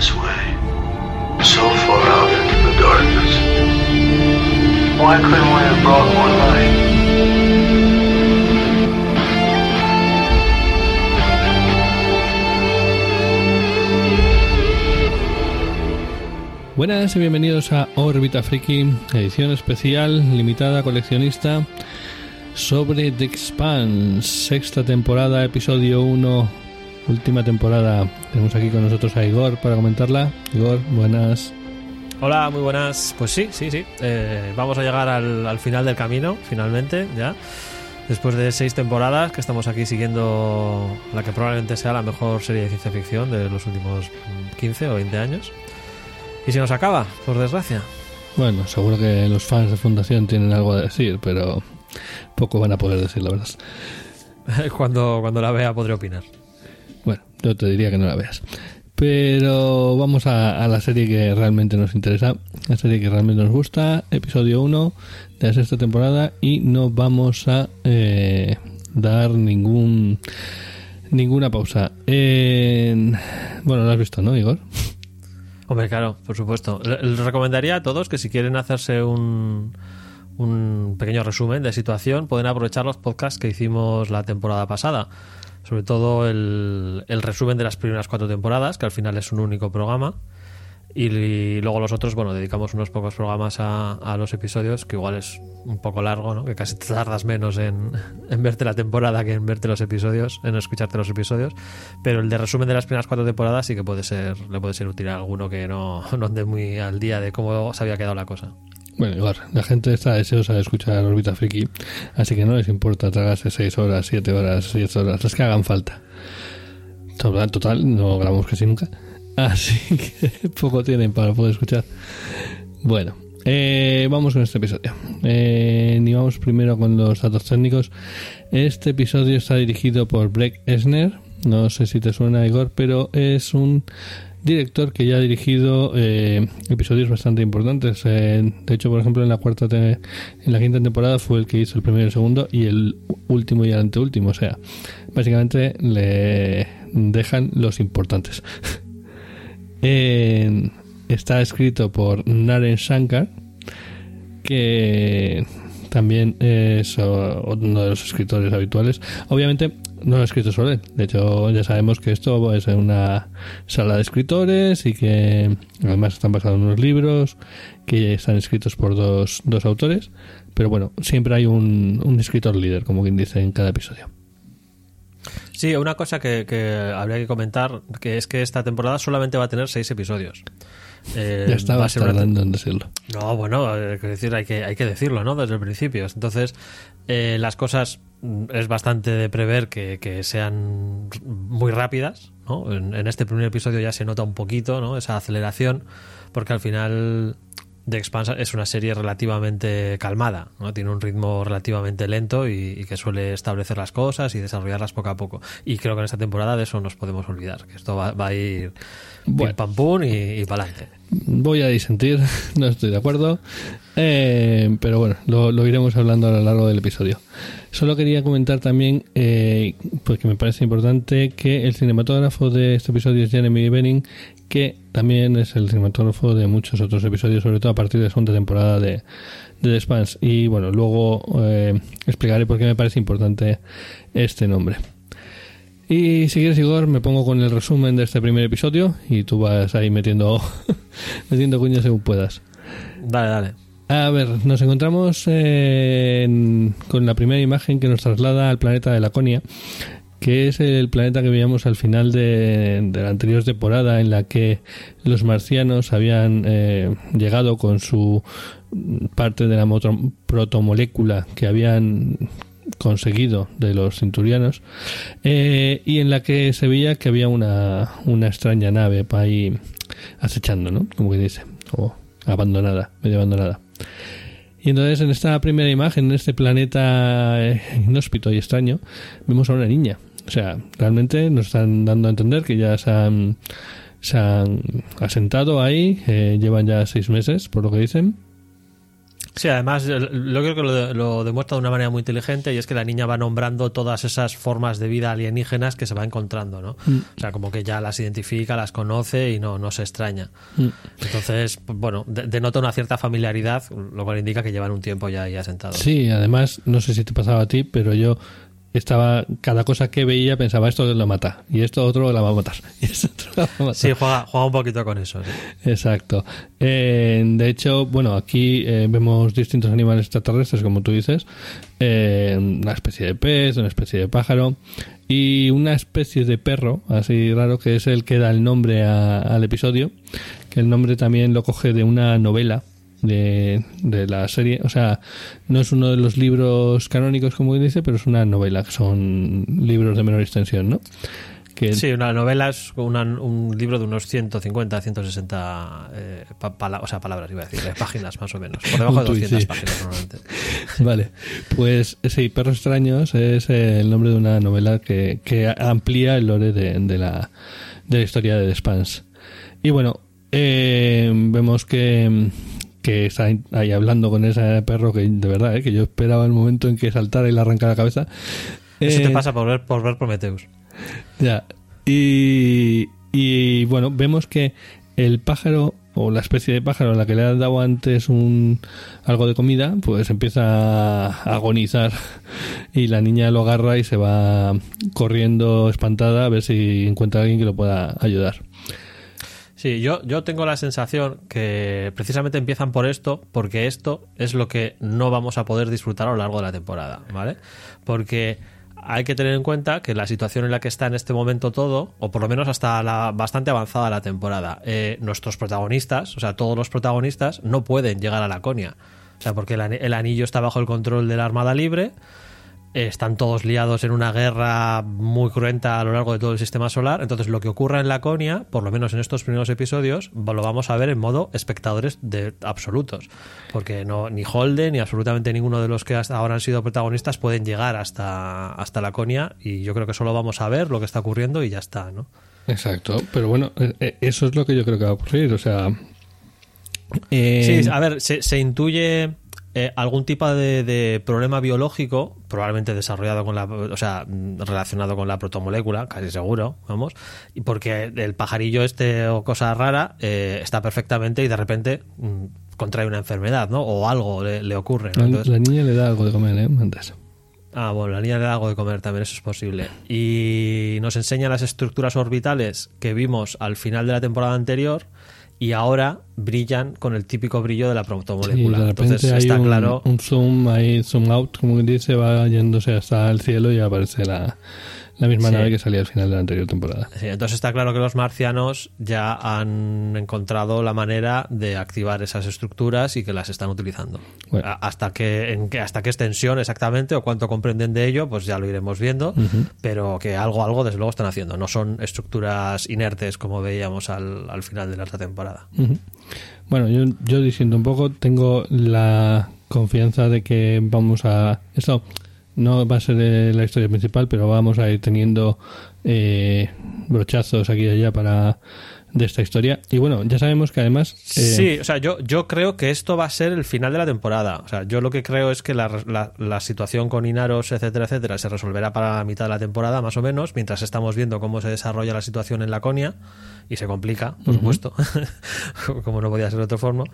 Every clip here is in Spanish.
so far out into the darkness. Why couldn't we have brought more light? Buenas y bienvenidos a Órbita Friki, edición especial, limitada, coleccionista, sobre The Expanse, sexta temporada, episodio 1, última temporada. Tenemos aquí con nosotros a Igor para comentarla. Igor, buenas. Hola, muy buenas. Pues sí, sí, sí. Eh, vamos a llegar al, al final del camino, finalmente, ya. Después de seis temporadas que estamos aquí siguiendo la que probablemente sea la mejor serie de ciencia ficción de los últimos mm, 15 o 20 años. Y se nos acaba, por desgracia. Bueno, seguro que los fans de Fundación tienen algo a decir, pero poco van a poder decir, la verdad. cuando, cuando la vea podré opinar. Yo te diría que no la veas. Pero vamos a, la serie que realmente nos interesa, la serie que realmente nos gusta, episodio 1 de la sexta temporada y no vamos a eh, dar ningún ninguna pausa. En- bueno, lo has visto, ¿no, Igor? Hombre, claro, por supuesto. Le- Les recomendaría a todos que si quieren hacerse un, un pequeño resumen de situación, pueden aprovechar los podcasts que hicimos la temporada pasada. Sobre todo el, el resumen de las primeras cuatro temporadas, que al final es un único programa. Y, luego los otros, bueno, dedicamos unos pocos programas a, a los episodios, que igual es un poco largo, ¿no? Que casi te tardas menos en, en verte la temporada que en verte los episodios, en escucharte los episodios. Pero el de resumen de las primeras cuatro temporadas sí que puede ser, le puede ser útil a alguno que no, no ande muy al día de cómo se había quedado la cosa. Bueno, Igor, la gente está deseosa de escuchar Orbita Friki, así que no les importa tragarse 6 horas, 7 horas, 10 horas, las que hagan falta. Total, total, no grabamos casi nunca. Así que poco tienen para poder escuchar. Bueno, eh, vamos con este episodio. Eh, y vamos primero con los datos técnicos. Este episodio está dirigido por Blake Esner. No sé si te suena, Igor, pero es un director que ya ha dirigido eh, episodios bastante importantes. Eh, de hecho, por ejemplo, en la cuarta, en la quinta temporada fue el que hizo el primero y el segundo y el último y el anteúltimo. O sea, básicamente le dejan los importantes. Está escrito por Naren Shankar, que también es o- uno de los escritores habituales. Obviamente no lo ha escrito solo él. De hecho, ya sabemos que esto es una sala de escritores y que además están basados en unos libros que están escritos por dos, dos autores. Pero bueno, siempre hay un, un escritor líder, como quien dice, en cada episodio. Sí, una cosa que, que habría que comentar, que es que esta temporada solamente va a tener seis episodios. Eh, ya estaba tardando en decirlo. No, bueno, eh, quiero decir, hay que, hay que decirlo, ¿no? Desde el principio. Entonces, eh, las cosas es bastante de prever que, que sean muy rápidas, ¿no? En, en este primer episodio ya se nota un poquito, ¿no? Esa aceleración, porque al final The Expanse es una serie relativamente calmada, ¿no? Tiene un ritmo relativamente lento y, y que suele establecer las cosas y desarrollarlas poco a poco. Y creo que en esta temporada de eso nos podemos olvidar, que esto va, va a ir Bueno. pim pam pum y, y para adelante. Voy a disentir, no estoy de acuerdo. Eh, pero bueno, lo, iremos hablando a lo largo del episodio. Solo quería comentar también, eh, porque me parece importante, que el cinematógrafo de este episodio es Jeremy Benning, que también es el cinematógrafo de muchos otros episodios, sobre todo a partir de la segunda temporada de, The Expanse. Y bueno, luego eh, explicaré por qué me parece importante este nombre. Y si quieres, Igor, me pongo con el resumen de este primer episodio y tú vas ahí metiendo, metiendo cuñas según puedas. Dale, dale. A ver, nos encontramos eh, en- con la primera imagen que nos traslada al planeta de Laconia, que es el planeta que veíamos al final de, de la anterior temporada en la que los marcianos habían eh, llegado con su parte de la protomolécula que habían conseguido de los cinturianos eh, y en la que se veía que había una, una extraña nave ahí acechando, ¿no? Como que dice, o abandonada, medio abandonada. Y entonces en esta primera imagen, en este planeta eh, inhóspito y extraño, vemos a una niña. O sea, realmente nos están dando a entender que ya se han, se han asentado ahí, eh, llevan ya seis meses, por lo que dicen. Sí, además lo creo que lo, lo, demuestra de una manera muy inteligente y es que la niña va nombrando todas esas formas de vida alienígenas que se va encontrando, ¿no? Mm. O sea, como que ya las identifica, las conoce y no, no se extraña. Mm. Entonces, pues, bueno, de- denota una cierta familiaridad, lo cual indica que llevan un tiempo ya ahí asentados. Sí, además, no sé si te pasaba a ti, pero yo estaba, cada cosa que veía pensaba, esto lo mata, y esto otro la va a matar, y esto otro la va a matar. Sí, juega, juega un poquito con eso. sí. Exacto. Eh, de hecho, bueno, aquí eh, vemos distintos animales extraterrestres, como tú dices. Eh, una especie de pez, una especie de pájaro y una especie de perro, así raro, que es el que da el nombre a- al episodio. Que el nombre también lo coge de una novela de, de la serie. O sea, no es uno de los libros canónicos, como dice, pero es una novela, que son libros de menor extensión, ¿no? Que Sí, una novela es una- un libro de unos 150, 160 eh, pa- pala- o sea, palabras, iba a decir, eh, páginas más o menos. Por debajo de Un tuit, 200 sí. páginas normalmente. Vale, pues sí, Perros Extraños es el nombre de una novela que, que amplía el lore de, de la, de la historia de The Spans. Y bueno, eh, vemos que, que está ahí hablando con ese perro que de verdad, eh, que yo esperaba el momento en que saltara y le arrancara la cabeza. Eso Eh, te pasa por ver, por ver Prometheus. ya. Y, y bueno, vemos que el pájaro o la especie de pájaro a la que le han dado antes un algo de comida, pues empieza a agonizar y la niña lo agarra y se va corriendo espantada a ver si encuentra a alguien que lo pueda ayudar. Sí, yo, yo tengo la sensación que precisamente empiezan por esto, porque esto es lo que no vamos a poder disfrutar a lo largo de la temporada, ¿vale? Porque hay que tener en cuenta que la situación en la que está en este momento todo, o por lo menos hasta la bastante avanzada la temporada, eh, nuestros protagonistas, o sea, todos los protagonistas, no pueden llegar a Laconia. O sea, porque el, ani- el anillo está bajo el control de la Armada Libre, están todos liados en una guerra muy cruenta a lo largo de todo el sistema solar. Entonces, lo que ocurra en Laconia, por lo menos en estos primeros episodios, lo vamos a ver en modo espectadores de absolutos. Porque no, ni Holden ni absolutamente ninguno de los que hasta ahora han sido protagonistas pueden llegar hasta, hasta Laconia. Y yo creo que solo vamos a ver lo que está ocurriendo y ya está, ¿no? Exacto, pero bueno, eh, eh, eso es lo que yo creo que va a ocurrir, o sea... eh, Sí, a ver, se, se intuye eh, algún tipo de, de problema biológico, probablemente desarrollado con la, o sea, relacionado con la protomolécula, casi seguro, vamos, y porque el pajarillo este o cosa rara eh, está perfectamente y de repente mm, contrae una enfermedad, ¿no? O algo le, le ocurre. ¿no? la, Entonces- la niña le da algo de comer, ¿eh? Antes. Ah, bueno, la niña le da algo de comer también, eso es posible. Y nos enseña las estructuras orbitales que vimos al final de la temporada anterior y ahora brillan con el típico brillo de la Sí, protomolécula. de repente Entonces hay está un, claro. un zoom ahí, zoom out, como quien dice, va yéndose hasta el cielo y aparece la, la misma Sí. nave que salía al final de la anterior temporada. Sí, entonces está claro que los marcianos ya han encontrado la manera de activar esas estructuras y que las están utilizando. Bueno. Hasta que, en hasta qué extensión exactamente o cuánto comprenden de ello, pues ya lo iremos viendo. Pero que algo, algo desde luego están haciendo. No son estructuras inertes como veíamos al, al final de la otra temporada. Bueno, yo, yo diciendo un poco, tengo la confianza de que vamos a... Esto no va a ser eh, la historia principal, pero vamos a ir teniendo eh, brochazos aquí y allá para de esta historia. Y bueno, ya sabemos que además... eh, Sí, o sea, yo, yo creo que esto va a ser el final de la temporada. O sea, yo lo que creo es que la, la- la situación con Inaros, etcétera, etcétera, se resolverá para la mitad de la temporada, más o menos, mientras estamos viendo cómo se desarrolla la situación en Laconia, y se complica, por supuesto, como no podía ser de otra forma.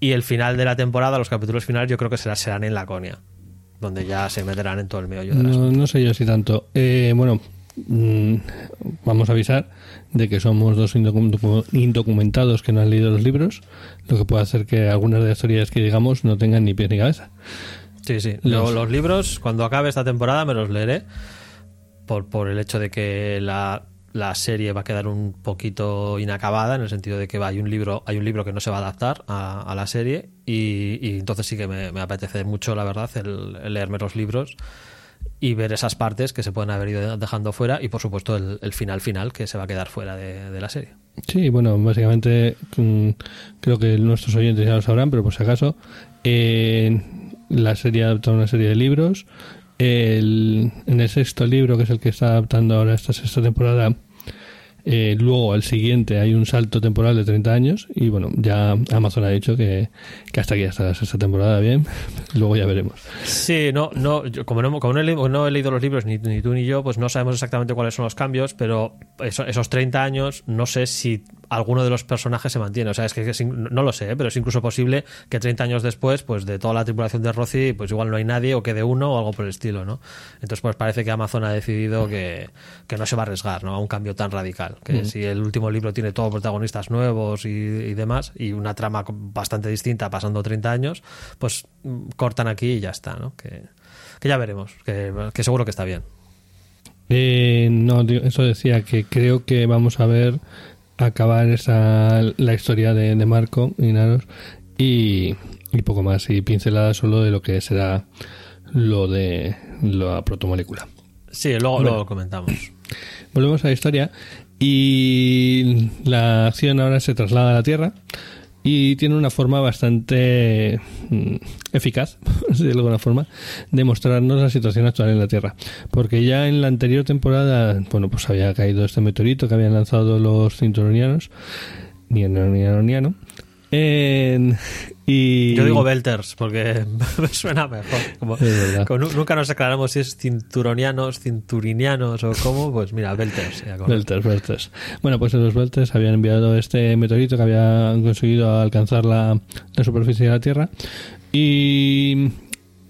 Y el final de la temporada, los capítulos finales, yo creo que será, serán en Laconia, donde ya se meterán en todo el meollo asunto. No, no sé yo si tanto. Eh, bueno, mm, vamos a avisar de que somos dos indocu- indocumentados que no han leído los libros, lo que puede hacer que algunas de las historias que digamos no tengan ni pies ni cabeza. Sí, sí. Los- Los, los libros, cuando acabe esta temporada, me los leeré. Por, por el hecho de que la, la serie va a quedar un poquito inacabada, en el sentido de que va, hay un libro, hay un libro que no se va a adaptar a, a la serie. Y, y entonces sí que me, apetece mucho, la verdad, el, leerme los libros y ver esas partes que se pueden haber ido dejando fuera. Y por supuesto, el, final final que se va a quedar fuera de, de la serie. Sí, bueno, básicamente mm, creo que nuestros oyentes ya lo sabrán, pero por si acaso, eh, la serie adapta una serie de libros. El- en el sexto libro, que es el que está adaptando ahora esta sexta temporada, Eh, luego, al siguiente, hay un salto temporal de 30 años. Y bueno, ya Amazon ha dicho que, que hasta aquí, hasta esta temporada, bien. luego ya veremos. Sí, no, no, como, no, como no, he, leído, los libros, ni, tú ni yo, pues no sabemos exactamente cuáles son los cambios, pero eso, esos 30 años, no sé si alguno de los personajes se mantiene. O sea, es que, es, no lo sé, ¿eh? pero es incluso posible que 30 años después, pues de toda la tripulación de Rossi, pues igual no hay nadie o quede uno o algo por el estilo, ¿no? Entonces, pues parece que Amazon ha decidido que, que no se va a arriesgar, ¿no? A un cambio tan radical. Que mm. si el último libro tiene todos protagonistas nuevos y, y, demás, y una trama bastante distinta pasando 30 años, pues mm, cortan aquí y ya está, ¿no? Que, que ya veremos, que, que seguro que está bien. Eh, no, eso decía que creo que vamos a ver acabar esa la historia de, de Marco y Naros y, y, poco más y pincelada solo de lo que será lo de la protomolécula. Sí, luego lo comentamos. Volvemos a la historia y la acción ahora se traslada a la Tierra y tiene una forma bastante mm, eficaz, de alguna forma, de mostrarnos la situación actual en la Tierra. Porque ya en la anterior temporada, bueno, pues había caído este meteorito que habían lanzado los cinturonianos, ni el niano, en, y... Yo digo Belters porque me suena mejor. Como, como, nunca nos aclaramos si es cinturonianos, cinturinianos o cómo, pues mira, Belters. Belters, Belters. Bueno, pues los Belters habían enviado este meteorito que había conseguido alcanzar la, la superficie de la Tierra y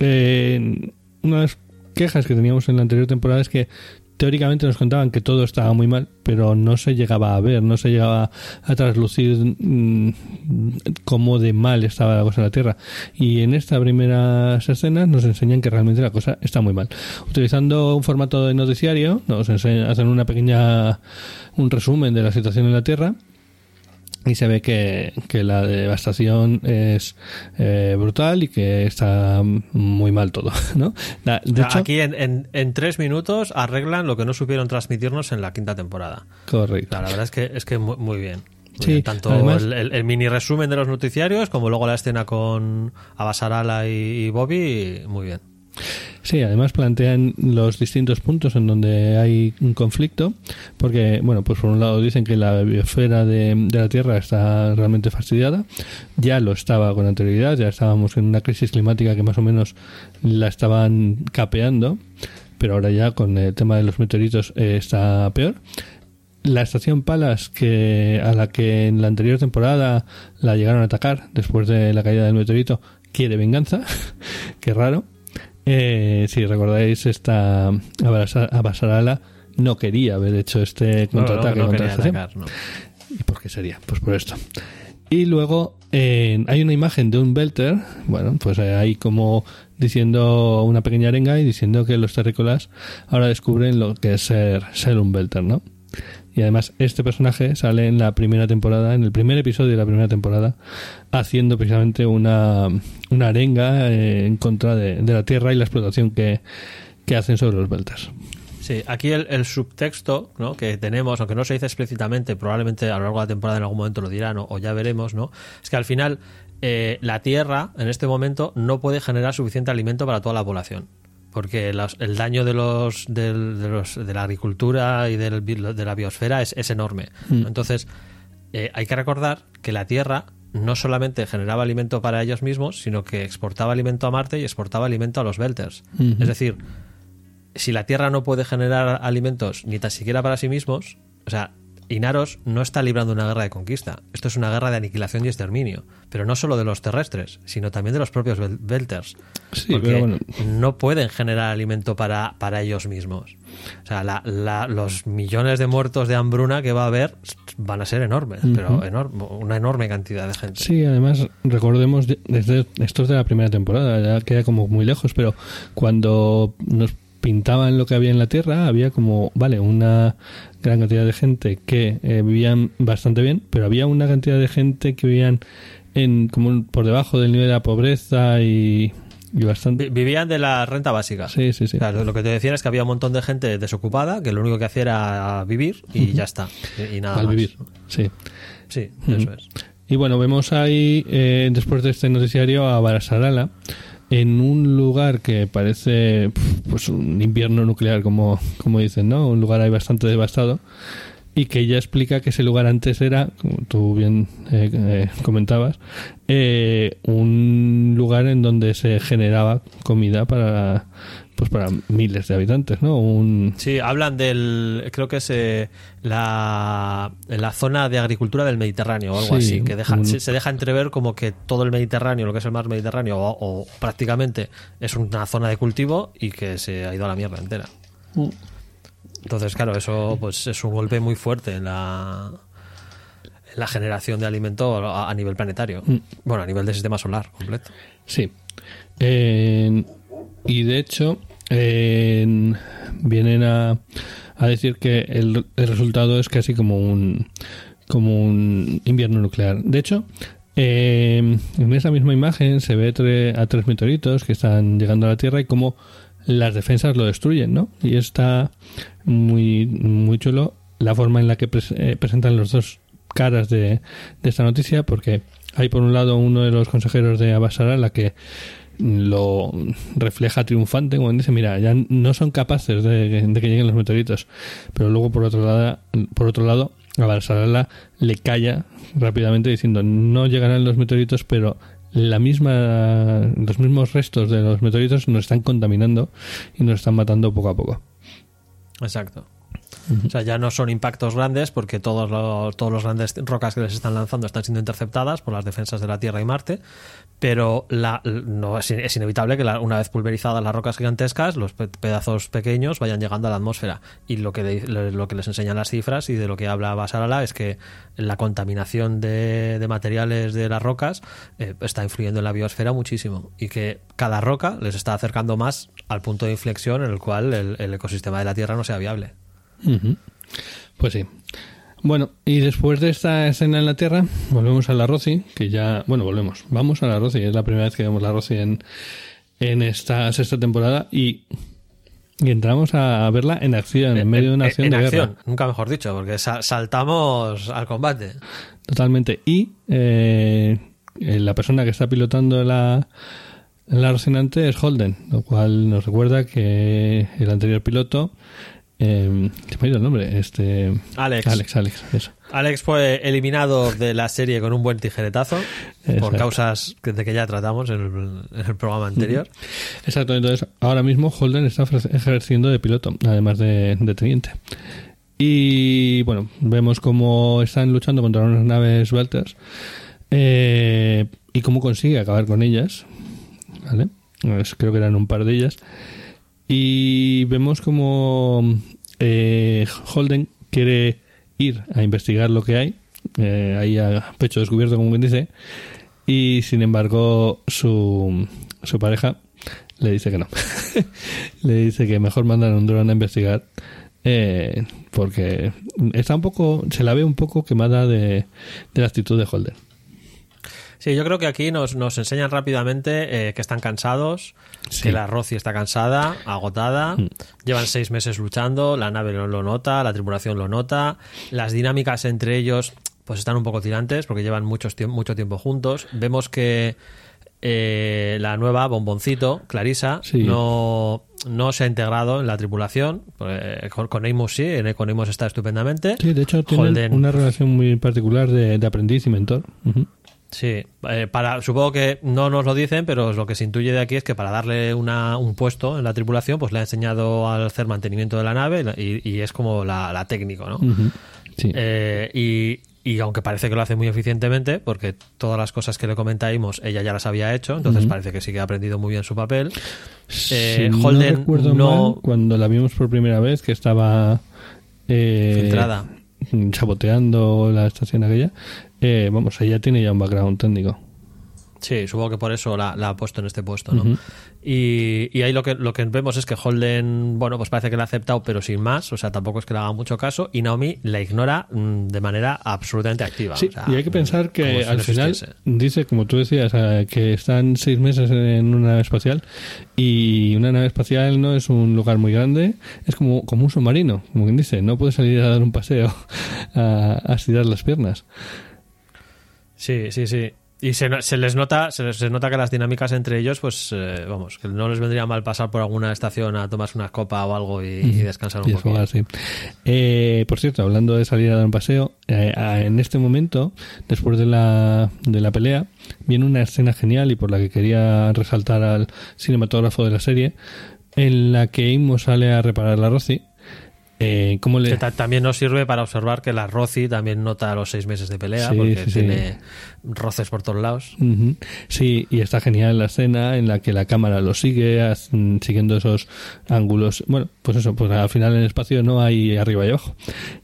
eh, una de las quejas que teníamos en la anterior temporada es que teóricamente nos contaban que todo estaba muy mal, pero no se llegaba a ver, no se llegaba a traslucir mmm, cómo de mal estaba la cosa en la Tierra. Y en estas primeras escenas nos enseñan que realmente la cosa está muy mal. Utilizando un formato de noticiario, nos enseñan, hacen una pequeña un resumen de la situación en la Tierra y se ve que, que la devastación es eh, brutal y que está muy mal todo, ¿no? De hecho, aquí en, en, en, tres minutos arreglan lo que no supieron transmitirnos en la quinta temporada. Correcto. La, la verdad es que es que muy, muy bien. Muy sí, bien. tanto además, el, el, el, mini resumen de los noticiarios como luego la escena con Abasarala y, y Bobby, muy bien. Sí, además plantean los distintos puntos en donde hay un conflicto, porque, bueno, pues por un lado dicen que la biosfera de, la Tierra está realmente fastidiada, ya lo estaba con anterioridad, ya estábamos en una crisis climática que más o menos la estaban capeando, pero ahora ya con el tema de los meteoritos eh, está peor. La estación Palas, que a la que en la anterior temporada la llegaron a atacar después de la caída del meteorito, quiere venganza, qué raro eh, si recordáis, esta Abasarala no quería haber hecho este contraataque no, no, no contra. Atacar, ¿Y por qué sería? Pues por esto. Y luego eh, hay una imagen de un Belter, bueno, pues hay como diciendo una pequeña arenga y diciendo que los terrícolas ahora descubren lo que es ser, ser un Belter, ¿no? Y además este personaje sale en la primera temporada, en el primer episodio de la primera temporada, haciendo precisamente una, una arenga eh, en contra de, la Tierra y la explotación que, que hacen sobre los belters. Sí, aquí el, el subtexto ¿no? que tenemos, aunque no se dice explícitamente, probablemente a lo largo de la temporada en algún momento lo dirán o, o ya veremos, ¿no? Es que al final eh, la Tierra en este momento no puede generar suficiente alimento para toda la población porque los, el daño de los, de, de, los, de la agricultura y del, de la biosfera es, es enorme. Mm. Entonces, eh, hay que recordar que la Tierra no solamente generaba alimento para ellos mismos, sino que exportaba alimento a Marte y exportaba alimento a los Belters. Es decir, si la Tierra no puede generar alimentos ni tan siquiera para sí mismos, o sea, Inaros no está librando una guerra de conquista. Esto es una guerra de aniquilación y exterminio. Pero no solo de los terrestres, sino también de los propios Belters. Sí, porque pero bueno. no pueden generar alimento para, para ellos mismos. O sea, la, la, los millones de muertos de hambruna que va a haber van a ser enormes, uh -huh. pero enorme, una enorme cantidad de gente. Sí, además, recordemos, desde esto es de la primera temporada, ya queda como muy lejos, pero cuando nos pintaban lo que había en la Tierra, había como, vale, una gran cantidad de gente que eh, vivían bastante bien, pero había una cantidad de gente que vivían en como por debajo del nivel de la pobreza y, y bastante vivían de la renta básica. Sí, sí, sí. Lo que te decía es que había un montón de gente desocupada que lo único que hacía era vivir y ya está, y, y nada Al más. vivir, sí. Sí, eso es. Y bueno, vemos ahí, eh, después de este noticiario, a Barasarala, en un lugar que parece pues un invierno nuclear como, como dicen, ¿no? Un lugar ahí bastante devastado y que ella explica que ese lugar antes era, como tú bien eh, eh, comentabas, eh, un lugar en donde se generaba comida para pues para miles de habitantes, ¿no? Un... Sí, hablan del, creo que es eh, la, la zona de agricultura del Mediterráneo o algo Sí, así, que deja, un- se, se deja entrever como que todo el Mediterráneo, lo que es el mar Mediterráneo, o, o prácticamente es una zona de cultivo y que se ha ido a la mierda entera. Entonces, claro, eso pues es un golpe muy fuerte en la, en la generación de alimento a, a nivel planetario. Bueno, a nivel del sistema solar completo. Sí. En- y de hecho, en- vienen a, a decir que el, el resultado es casi como un como un invierno nuclear. De hecho, eh, en esa misma imagen se ve tre- a tres meteoritos que están llegando a la Tierra y cómo las defensas lo destruyen, ¿no? Y está muy, muy chulo la forma en la que eh, presentan los dos caras de, de esta noticia, porque hay por un lado uno de los consejeros de Abbasara la que lo refleja triunfante, como dice, mira, ya no son capaces de, de que lleguen los meteoritos, pero luego por otro lado, por otro lado, Abbasara le calla rápidamente diciendo, no llegarán los meteoritos, pero la misma, los mismos restos de los meteoritos nos están contaminando y nos están matando poco a poco. Exacto. O sea, ya no son impactos grandes porque todos los, todos los grandes rocas que les están lanzando están siendo interceptadas por las defensas de la Tierra y Marte, pero la, no es, inevitable que la- una vez pulverizadas las rocas gigantescas, los pe- pedazos pequeños vayan llegando a la atmósfera. Y lo que, lo, que les enseñan las cifras y de lo que habla Basarala es que la contaminación de, materiales de las rocas eh, está influyendo en la biosfera muchísimo y que cada roca les está acercando más al punto de inflexión en el cual el- ecosistema de la Tierra no sea viable. Pues sí. Bueno, y después de esta escena en la Tierra, volvemos a la Rosy, que ya, bueno, volvemos, vamos a la Rosy, es la primera vez que vemos la Rosy en, en esta sexta temporada y, y entramos a verla en acción, en, medio de una acción en de acción, guerra. nunca mejor dicho, porque sa- saltamos al combate. Totalmente. Y eh, eh, la persona que está pilotando la, la Rocinante es Holden, lo cual nos recuerda que el anterior piloto, eh, se me ha ido el nombre, este... Alex. Alex, Alex, eso. Alex fue eliminado de la serie con un buen tijeretazo por causas de que ya tratamos en el, en el programa anterior. Exacto, entonces ahora mismo Holden está ejerciendo de piloto, además de, de teniente. Y bueno, vemos cómo están luchando contra unas naves Belters eh, y cómo consigue acabar con ellas. ¿Vale? Pues creo que eran un par de ellas. Y vemos como eh, Holden quiere ir a investigar lo que hay, eh, ahí a pecho descubierto, como quien dice, y sin embargo su, su pareja le dice que no. le dice que mejor mandar un dron a investigar eh, porque está un poco, se la ve un poco quemada de, de la actitud de Holden. Sí, yo creo que aquí nos, nos enseñan rápidamente eh, que están cansados, Sí. que la Rosy está cansada, agotada, Mm. llevan seis meses luchando, la nave lo, lo nota, la tripulación lo nota, las dinámicas entre ellos pues están un poco tirantes porque llevan muchos mucho tiempo juntos. Vemos que eh, la nueva bomboncito, Clarisa, Sí. no, no se ha integrado en la tripulación. Eh, con, con Amos sí, en- con Amos está estupendamente. Sí, de hecho tienen Holden- una relación muy particular de, de aprendiz y mentor. Ujú. Sí, eh, para, supongo que no nos lo dicen, pero lo que se intuye de aquí es que para darle una, un puesto en la tripulación, pues le ha enseñado a hacer mantenimiento de la nave y, y es como la, la técnico, ¿no? Sí. Eh, y, y aunque parece que lo hace muy eficientemente, porque todas las cosas que le comentábamos ella ya las había hecho, entonces parece que sí que ha aprendido muy bien su papel. Si eh, no Holden recuerdo no- mal, cuando la vimos por primera vez, que estaba eh, Filtrada. saboteando la estación aquella, eh, vamos, ella tiene ya un background técnico. Sí, supongo que por eso la, la ha puesto en este puesto, ¿no? Y, y ahí lo que, lo que vemos es que Holden, bueno, pues parece que la ha aceptado, pero sin más, o sea, tampoco es que le haga mucho caso, y Naomi la ignora mm, de manera absolutamente activa. Sí, o sea, y hay que pensar que si al final existiese. dice, como tú decías, eh, que están seis meses en una nave espacial y una nave espacial no es un lugar muy grande, es como, como un submarino, como quien dice, no puedes salir a dar un paseo a, a estirar las piernas. Sí, sí, sí. Y se, se les nota se les nota que las dinámicas entre ellos, pues eh, vamos, que no les vendría mal pasar por alguna estación a tomarse una copa o algo y, y descansar un Y poco. sí. Eh, por cierto, hablando de salir a dar un paseo, eh, en este momento, después de la, de la pelea, viene una escena genial y por la que quería resaltar al cinematógrafo de la serie, en la que Imo sale a reparar la Rosy. Eh, ¿Cómo le, Que ta- también nos sirve para observar que la Rosy también nota los seis meses de pelea, Sí, porque sí, sí. tiene roces por todos lados. Ujú. Sí, y está genial la escena en la que la cámara lo sigue, as- siguiendo esos ángulos. Bueno, pues eso, pues al final en el espacio no hay arriba y abajo,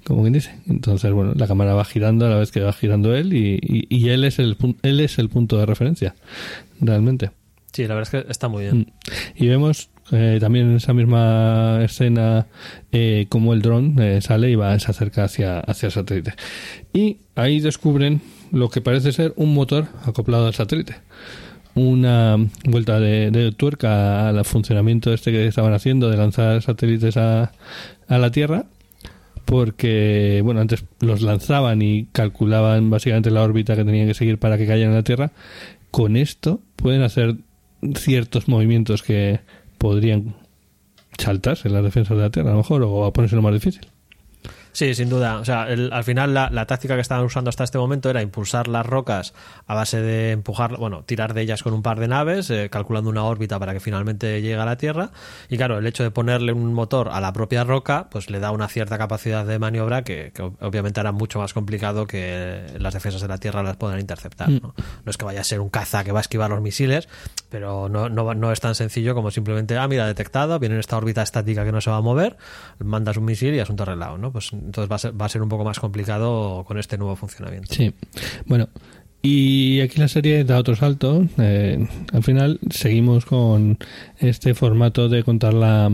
como quien dice. Entonces, bueno, la cámara va girando a la vez que va girando él y, y- y él, es el, él es el punto de referencia, realmente. Sí, la verdad es que está muy bien. Mm. Y vemos eh, también en esa misma escena eh, como el dron eh, sale y va, se acerca hacia, hacia el satélite. Y ahí descubren lo que parece ser un motor acoplado al satélite. Una vuelta de, de tuerca al funcionamiento este que estaban haciendo de lanzar satélites a, a la Tierra. Porque, bueno, antes los lanzaban y calculaban básicamente la órbita que tenían que seguir para que cayeran en la Tierra. Con esto pueden hacer ciertos movimientos que podrían saltarse en las defensas de la Tierra, a lo mejor, o a ponerse lo más difícil. Sí, sin duda. O sea, el- al final la, la táctica que estaban usando hasta este momento era impulsar las rocas a base de empujar, bueno, tirar de ellas con un par de naves, eh, calculando una órbita para que finalmente llegue a la Tierra. Y claro, el hecho de ponerle un motor a la propia roca, pues le da una cierta capacidad de maniobra que, que ob- obviamente hará mucho más complicado que las defensas de la Tierra las puedan interceptar. ¿no? No es que vaya a ser un caza que va a esquivar los misiles, pero no, no es tan sencillo como simplemente, ah, mira, detectado, viene en esta órbita estática que no se va a mover, mandas un misil y asunto arreglado, ¿no? Pues entonces va a ser, va a ser un poco más complicado con este nuevo funcionamiento. Sí. Bueno, y aquí la serie da otro salto. Eh, al final seguimos con este formato de contar la,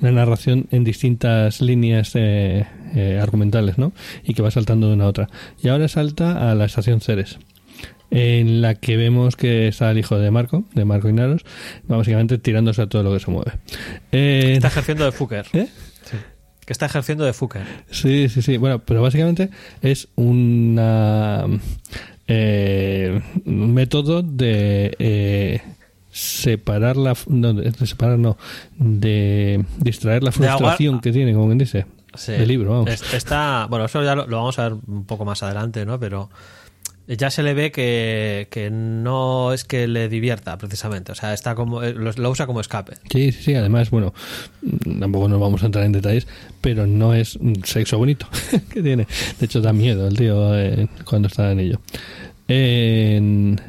la narración en distintas líneas eh, eh, argumentales, ¿no? Y que va saltando de una a otra. Y ahora salta a la estación Ceres. En la que vemos que está el hijo de Marco, de Marco Inaros, básicamente tirándose a todo lo que se mueve. Eh, Está ejerciendo de Fucker. Que está ejerciendo de Fucker. Sí, sí, sí. Bueno, pero básicamente es una eh, un método de eh, separar la no, de separar no de distraer la frustración que tiene, como quien dice, Sí. del libro. Vamos. Es- Está, bueno, eso ya lo, lo vamos a ver un poco más adelante, ¿no? Pero ya se le ve que, que no es que le divierta, precisamente. O sea, está como, eh, lo, usa como escape. Sí, sí, sí. Además, bueno, tampoco nos vamos a entrar en detalles, pero no es un sexo bonito que tiene. De hecho, da miedo el tío eh, cuando está en ello. En-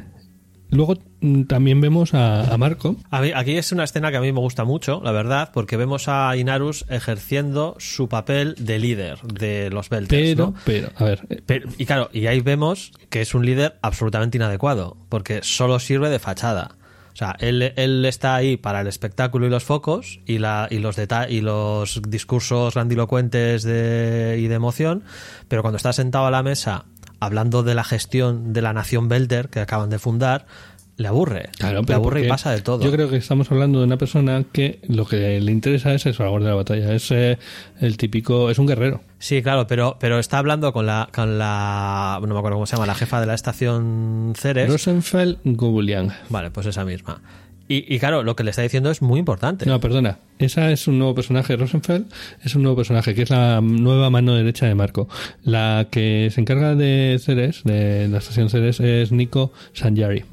Luego mm, también vemos a, a Marco. Aquí es una escena que a mí me gusta mucho, la verdad, porque vemos a Inarus ejerciendo su papel de líder de los Belters, Pero, ¿no? pero, a ver, eh, Pero- y claro, y ahí vemos que es un líder absolutamente inadecuado, porque solo sirve de fachada. O sea, él, él está ahí para el espectáculo y los focos y, la, y, los, y los discursos grandilocuentes de, y de emoción, pero cuando está sentado a la mesa hablando de la gestión de la nación Belter que acaban de fundar, le aburre. Claro, le aburre y pasa de todo. Yo creo que estamos hablando de una persona que lo que le interesa es el fragor de la batalla. Es eh, el típico, es un guerrero. Sí, claro, pero, pero está hablando con la, con la, no me acuerdo cómo se llama, la jefa de la estación Ceres. Rosenfeld Gobulian. Vale, pues esa misma. Y, y claro, lo que le está diciendo es muy importante. No, perdona. Esa es un nuevo personaje. Rosenfeld es un nuevo personaje que es la nueva mano derecha de Marco. La que se encarga de Ceres, de la estación Ceres, es Nico Sanjari.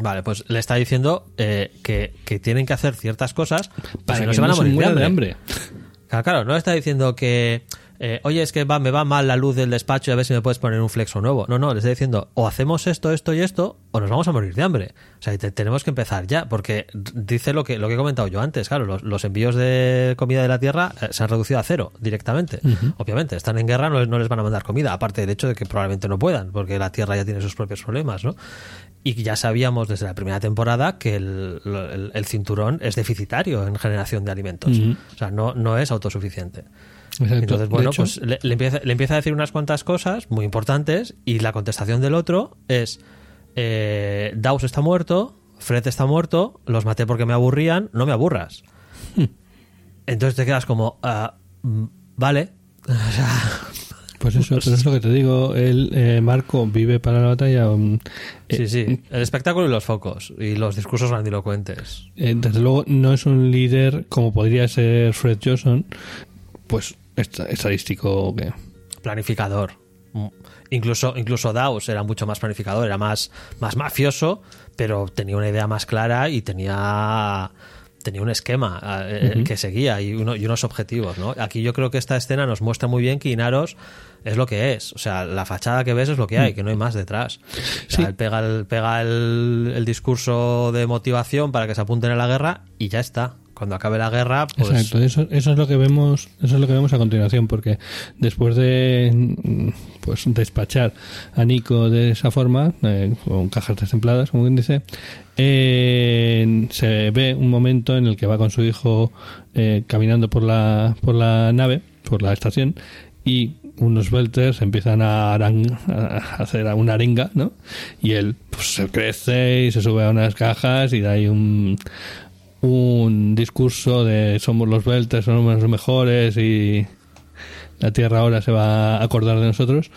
Vale, pues le está diciendo eh, que, que tienen que hacer ciertas cosas para que no se van a morir de muera hambre. Claro, claro, no le está diciendo que, eh, oye, es que va, me va mal la luz del despacho y a ver si me puedes poner un flexo nuevo. No, no, le está diciendo, o hacemos esto, esto y esto, o nos vamos a morir de hambre. O sea, te- tenemos que empezar ya, porque dice lo que, lo que he comentado yo antes, claro, los, los envíos de comida de la Tierra eh, se han reducido a cero directamente. Obviamente, están en guerra, no, les- no les van a mandar comida, aparte del hecho de que probablemente no puedan, porque la Tierra ya tiene sus propios problemas, ¿no? Y ya sabíamos desde la primera temporada que el, el- el cinturón es deficitario en generación de alimentos. O sea, no, no es autosuficiente. Exacto. Entonces, bueno, pues le, le empieza, le empieza a decir unas cuantas cosas muy importantes y la contestación del otro es, eh, Daus está muerto, Fred está muerto, los maté porque me aburrían, no me aburras. Entonces te quedas como, "Ah, mm, vale. O sea, Pues eso, pero es lo que te digo. El eh, Marco vive para la batalla. um, eh, Sí, sí. El espectáculo y los focos. Y los discursos grandilocuentes. eh, desde luego no es un líder como podría ser Fred Johnson, pues estadístico que. Planificador. Mm. Incluso, incluso Daus era mucho más planificador, era más, más mafioso, pero tenía una idea más clara y tenía tenía un esquema eh, que seguía y, uno- y unos objetivos, ¿no? Aquí yo creo que esta escena nos muestra muy bien que Inaros es lo que es. O sea, la fachada que ves es lo que hay, que no hay más detrás. O sea, Sí. él pega, el, pega el, el discurso de motivación para que se apunten a la guerra y ya está. Cuando acabe la guerra, pues... Exacto, eso, es lo que vemos, eso es lo que vemos a continuación, porque después de pues despachar a Nico de esa forma, eh, con cajas destempladas, como quien dice, eh, se ve un momento en el que va con su hijo eh, caminando por la, por la nave, por la estación, y unos belters empiezan a, arang- a hacer una arenga, ¿no? Y él pues, se crece y se sube a unas cajas y da ahí un, un discurso de somos los belters, somos los mejores y la Tierra ahora se va a acordar de nosotros.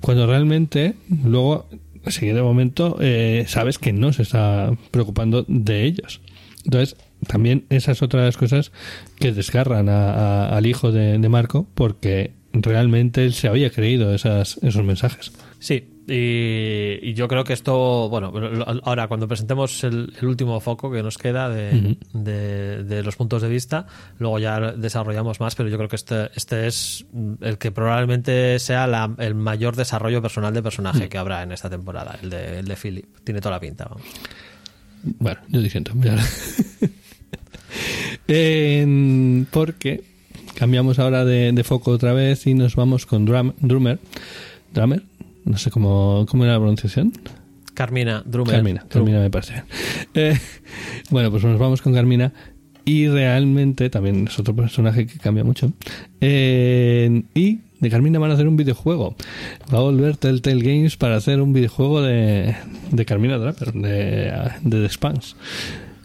Cuando realmente, luego, al siguiente momento, eh, sabes que no se está preocupando de ellos. Entonces, también esas otras cosas que desgarran a- al hijo de, de Marco porque realmente él se había creído esas, esos mensajes. Sí, y, y yo creo que esto, bueno, ahora cuando presentemos el, el último foco que nos queda de, de- de los puntos de vista, luego ya desarrollamos más, pero yo creo que este, este es el que probablemente sea la- el mayor desarrollo personal de personaje que habrá en esta temporada, el de, el de Philip. Tiene toda la pinta, vamos. Bueno, yo diciendo. En- porque cambiamos ahora de, de foco otra vez y nos vamos con Drum, Drummer. ¿Drummer? No sé cómo, cómo era la pronunciación. Carmina, Drummer. Carmina, Carmina me parece bien. Eh, bueno, pues nos vamos con Carmina y realmente también es otro personaje que cambia mucho. Eh, y de Carmina van a hacer un videojuego. Va a volver Telltale Games para hacer un videojuego de, de Carmina Draper, de, de The Spans.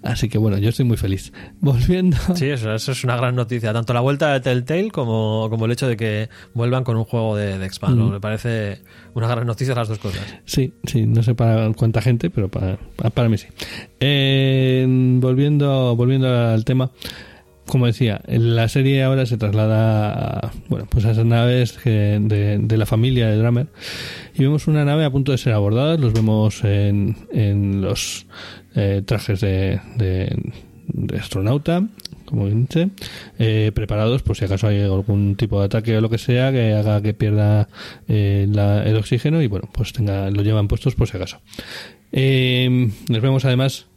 Así que bueno, yo estoy muy feliz. Volviendo. Sí, eso, eso es una gran noticia. Tanto la vuelta de Telltale como, como el hecho de que vuelvan con un juego de, de. Me parece una gran noticia las dos cosas. Sí, sí, no sé para cuánta gente, pero para, para mí sí. Eh, volviendo, volviendo al tema, como decía, la serie ahora se traslada a, bueno, pues a esas naves que- de, de la familia de Drummer y vemos una nave a punto de ser abordada, los vemos en, en los eh, trajes de, de- astronauta, como dice, eh, preparados por si acaso hay algún tipo de ataque o lo que sea que haga que pierda eh, la- el oxígeno y bueno, pues tenga, lo llevan puestos por si acaso. Eh, nos vemos además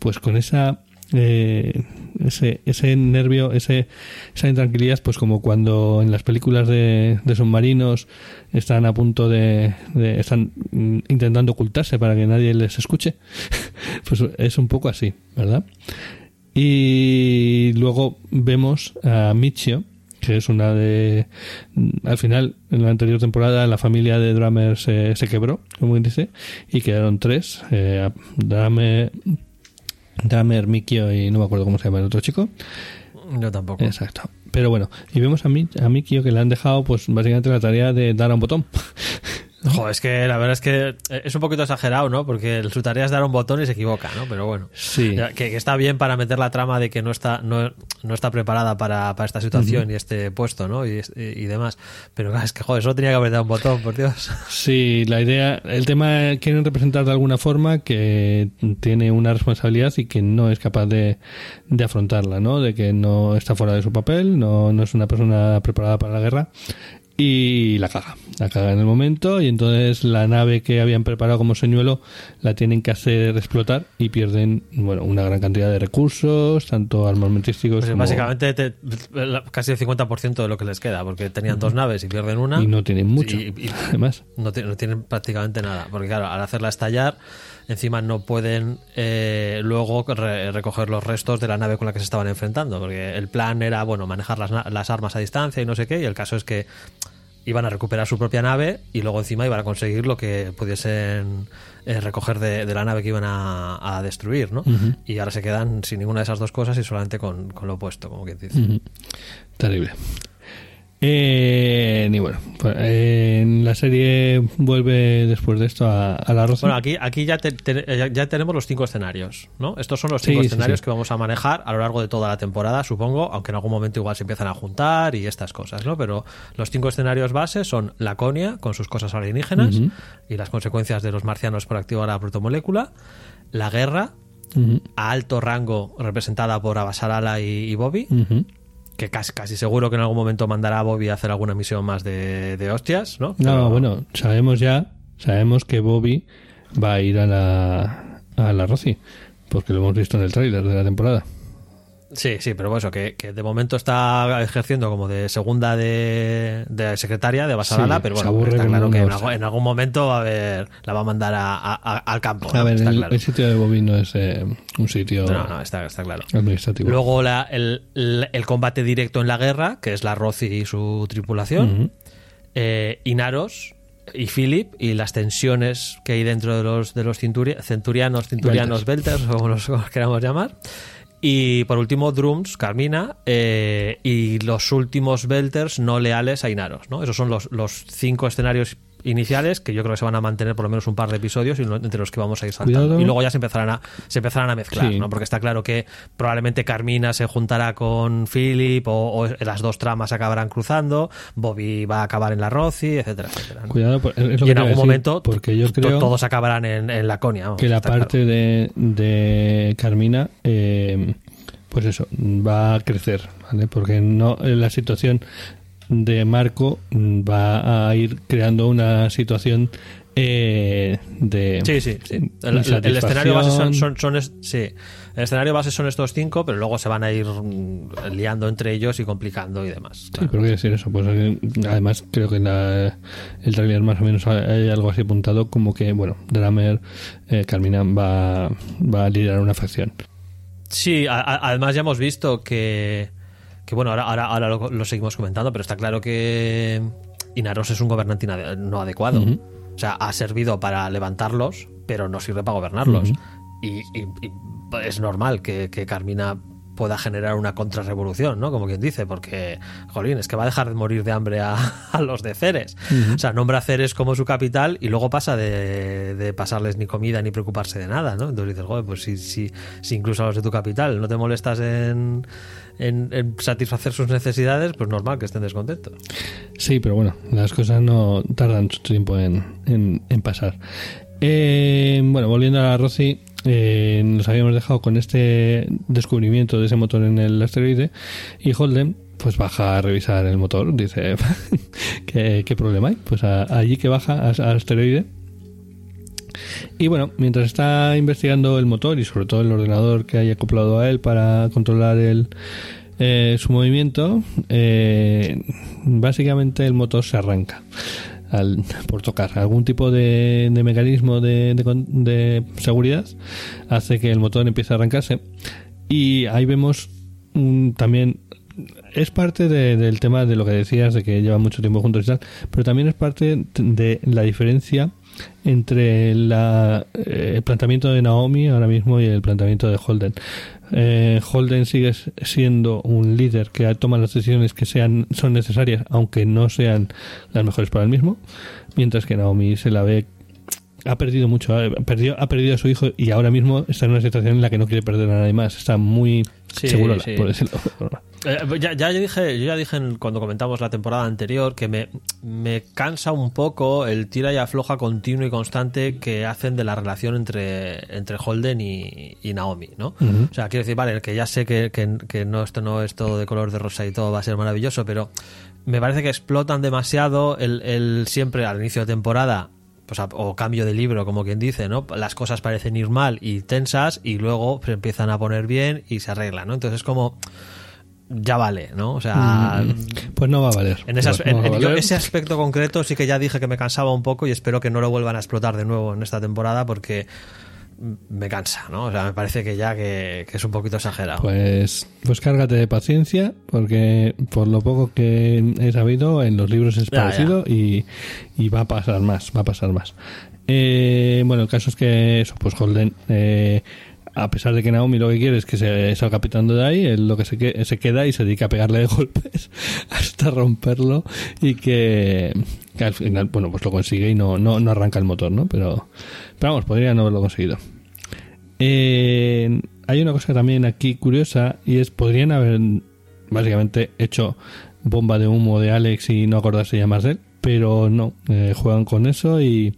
pues con esa eh, ese, ese nervio, ese, esa intranquilidad, pues como cuando en las películas de, submarinos están a punto de, están intentando ocultarse para que nadie les escuche, pues es un poco así, ¿verdad? Y luego vemos a Michio, que es una de... Al final, en la anterior temporada, la familia de Drummer se, se quebró, como dice, y quedaron tres. Eh, Drummer, Drummer, Mikio y no me acuerdo cómo se llama el otro chico. Yo tampoco. Exacto. Pero bueno, y vemos a, Mi, a Mikio que le han dejado, pues básicamente la tarea de dar a un botón. Jo, es que la verdad es que es un poquito exagerado, ¿no? Porque su tarea es dar un botón y se equivoca, ¿no? Pero bueno. Sí. Que, que está bien para meter la trama de que no está, no, no está preparada para, para esta situación y este puesto, ¿no? Y, y, y demás. Pero es que, joder, solo tenía que haber dado un botón, por Dios. Sí, la idea, el tema quieren representar de alguna forma que tiene una responsabilidad y que no es capaz de, de afrontarla, ¿no? De que no está fuera de su papel, no, no es una persona preparada para la guerra y la caga, la caga en el momento y entonces la nave que habían preparado como señuelo la tienen que hacer explotar y pierden, bueno, una gran cantidad de recursos, tanto armamentísticos Pues como... básicamente te- la- casi el 50% de lo que les queda, porque tenían dos naves y pierden una. Y no tienen mucho, Y- y- además. no, no tienen prácticamente nada. Porque claro, al hacerla estallar, encima no pueden eh, luego re- recoger los restos de la nave con la que se estaban enfrentando. Porque el plan era, bueno, manejar las, las armas a distancia y no sé qué. Y el caso es que iban a recuperar su propia nave y luego encima iban a conseguir lo que pudiesen eh, recoger de, de la nave que iban a, a destruir, ¿no? Y ahora se quedan sin ninguna de esas dos cosas y solamente con, con lo opuesto, como quien dice. Terrible. Eh, y bueno, pues, eh, en la serie vuelve después de esto a, a la Rosa. Bueno, aquí, aquí ya, te- te- ya- tenemos los cinco escenarios, ¿no? Estos son los cinco Sí, escenarios sí. que vamos a manejar a lo largo de toda la temporada, supongo, aunque en algún momento igual se empiezan a juntar y estas cosas, ¿no? Pero los cinco escenarios base son Laconia, con sus cosas alienígenas y las consecuencias de los marcianos por activar la protomolécula, la guerra, a alto rango representada por Abasarala y, y Bobby. Que casi, casi seguro que en algún momento mandará a Bobby a hacer alguna misión más de, de hostias, ¿no? No, bueno, sabemos ya, sabemos que Bobby va a ir a la, a la Rosy, porque lo hemos visto en el tráiler de la temporada. Sí, sí, pero eso, que, que de momento está ejerciendo como de segunda de, de secretaria de Basarala, Sí, pero bueno, está claro que en algún, en algún momento va a haber, la va a mandar a- a- a- al campo. A ¿no? ver, está el, claro. el sitio de Bobby no es eh, un sitio No, no, está, está claro. administrativo. Luego la- el, el- el combate directo en la guerra, que es la Rozi y su tripulación, Ujú. eh, Inaros y Philip y las tensiones que hay dentro de los de los centurianos, cinturianos, belters, o como los queramos llamar. Y por último, Drums, Carmina, eh, y los últimos Belters no leales a Inaros. ¿no? Esos son los, los cinco escenarios iniciales que yo creo que se van a mantener por lo menos un par de episodios y entre los que vamos a ir saltando. Cuidado. Y luego ya se empezarán a, se empezarán a mezclar, Sí. ¿no? porque está claro que probablemente Carmina se juntará con Philip o, o las dos tramas acabarán cruzando, Bobby va a acabar en la Rozi, etcétera, etcétera. ¿no? Cuidado, por- es lo Y que en algún decir, momento porque yo creo todos acabarán en, en Laconia. vamos, que la claro. parte de, de Carmina, eh, pues eso, va a crecer, ¿vale? Porque no eh, la situación de Marco mm, va a ir creando una situación eh, de Sí, sí, sí. El, escenario base son, son, son es- sí. El escenario base son estos cinco, pero luego se van a ir mm, liando entre ellos y complicando y demás. Sí, pero quiero decir eso, pues eh, además creo que en la- el trailer más o menos hay algo así apuntado como que, bueno, Dramer, eh, Carmina va, va a liderar una facción. Sí, a- a- además ya hemos visto que, que bueno, ahora, ahora, ahora lo, lo seguimos comentando, pero está claro que Inaros es un gobernante no adecuado. O sea, ha servido para levantarlos, pero no sirve para gobernarlos. Y, y- y es normal que, que Carmina pueda generar una contrarrevolución, ¿no? Como quien dice, porque, jolín, es que va a dejar de morir de hambre a, a los de Ceres. O sea, nombra a Ceres como su capital y luego pasa de, de pasarles ni comida ni preocuparse de nada, ¿no? Entonces dices, joder, pues si, si, si incluso a los de tu capital no te molestas en, en- en satisfacer sus necesidades, pues normal que estén descontentos. Sí, pero bueno, las cosas no tardan su tiempo en, en- en pasar. Eh, bueno, volviendo a la Rosy, eh, nos habíamos dejado con este descubrimiento de ese motor en el asteroide y Holden pues baja a revisar el motor, dice, ¿qué, problema hay? Pues allí que baja al asteroide. Y bueno, mientras está investigando el motor y sobre todo el ordenador que hay acoplado a él para controlar el, eh, su movimiento, eh, básicamente el motor se arranca al, por tocar. Algún tipo de, de mecanismo de, de de seguridad hace que el motor empiece a arrancarse. Y ahí vemos también es parte de- del tema de lo que decías de que llevan mucho tiempo juntos y tal, pero también es parte de la diferencia entre la, eh, el planteamiento de Naomi ahora mismo y el planteamiento de Holden. Eh, Holden sigue siendo un líder que toma las decisiones que sean son necesarias, aunque no sean las mejores para él mismo, mientras que Naomi se la ve ha perdido mucho, ha perdido, ha perdido a su hijo y ahora mismo está en una situación en la que no quiere perder a nadie más, está muy Sí, seguro, sí. por decirlo. Eh, ya, ya dije, yo ya dije cuando comentamos la temporada anterior que me, me cansa un poco el tira y afloja continuo y constante que hacen de la relación entre, entre Holden y, y Naomi, ¿no? O sea, quiero decir, vale, que ya sé que, que, que no, esto no es todo de color de rosa y todo va a ser maravilloso, pero me parece que explotan demasiado el, el siempre al inicio de temporada pues, a- o cambio de libro, como quien dice, ¿no? Las cosas parecen ir mal y tensas y luego se empiezan a poner bien y se arreglan, ¿no? Entonces es como ya vale, ¿no? O sea, Pues no va a valer. en, ese, No en- yo aspecto concreto sí que ya dije que me cansaba un poco y espero que no lo vuelvan a explotar de nuevo en esta temporada porque me cansa, ¿no? O sea, me parece que ya que, que es un poquito exagerado. Pues, pues cárgate de paciencia, porque por lo poco que he sabido, en los libros es Ya, parecido Y, y va a pasar más, va a pasar más. Eh, bueno, el caso es que eso, pues Holden eh, a pesar de que Naomi lo que quiere es que se salga pitando de ahí, él lo que se, se queda y se dedica a pegarle de golpes hasta romperlo y que, que al final, bueno, pues lo consigue y no, no, no arranca el motor, ¿no? Pero, pero vamos, podría no haberlo conseguido. Eh, hay una cosa también aquí curiosa y es, podrían haber básicamente hecho bomba de humo de Alex y no acordarse ya más de él, pero no, eh, juegan con eso y,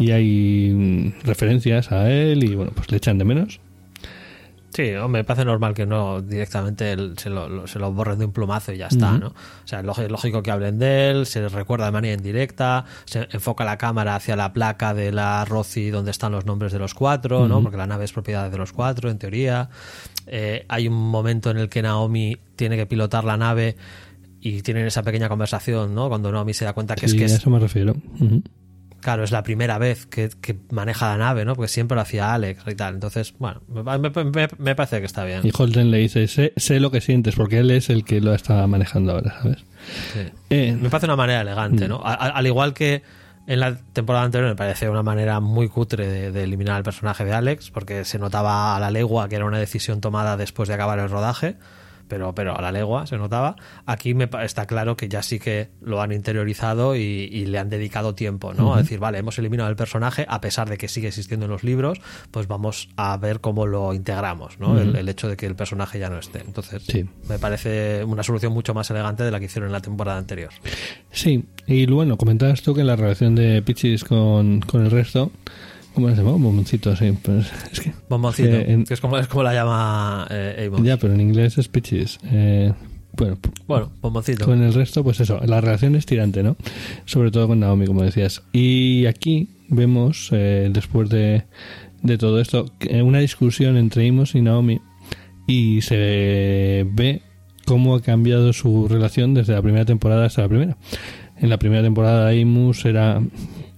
y hay referencias a él y bueno, pues le echan de menos. Sí, me parece normal que no directamente se, lo, lo- se lo borren de un plumazo y ya está. ¿no? O sea, es lógico, que hablen de él, se recuerda de manera indirecta, se enfoca la cámara hacia la placa de la Roci donde están los nombres de los cuatro, ¿no? Porque la nave es propiedad de los cuatro, en teoría. Eh, hay un momento en el que Naomi tiene que pilotar la nave y tienen esa pequeña conversación, ¿no? Cuando Naomi se da cuenta que Sí, es que a es, eso me refiero. Claro, es la primera vez que, que maneja la nave, ¿no? Porque siempre lo hacía Alex y tal. Entonces, bueno, me, me- me- me parece que está bien. Y Holden le dice, sé, sé lo que sientes, porque él es el que lo está manejando ahora, ¿sabes? Sí. Eh, Me parece una manera elegante, Mm. ¿no? A- a- al igual que en la temporada anterior me parece una manera muy cutre de, de eliminar al personaje de Alex, porque se notaba a la legua que era una decisión tomada después de acabar el rodaje, pero, pero a la legua se notaba. Aquí me está claro que ya sí que lo han interiorizado y, y le han dedicado tiempo, ¿no? A decir, vale, hemos eliminado el personaje, a pesar de que sigue existiendo en los libros, pues vamos a ver cómo lo integramos, ¿no? el, el hecho de que el personaje ya no esté. Entonces, Sí. me parece una solución mucho más elegante de la que hicieron en la temporada anterior. Sí, y bueno, comentabas tú que la relación de Pichis con, con el resto, ¿cómo se llama? Un bomboncito, sí. Pues es que, Bomboncito, en- que es como, es como la llama eh, Amos. ya, pero en inglés es Pichis. Eh, bueno, Bueno, bomboncito. con el resto, pues eso, la relación es tirante, ¿no? Sobre todo con Naomi, como decías. Y aquí vemos, eh, después de, de todo esto, una discusión entre Amos y Naomi y se ve cómo ha cambiado su relación desde la primera temporada hasta la primera. En la primera temporada Amos era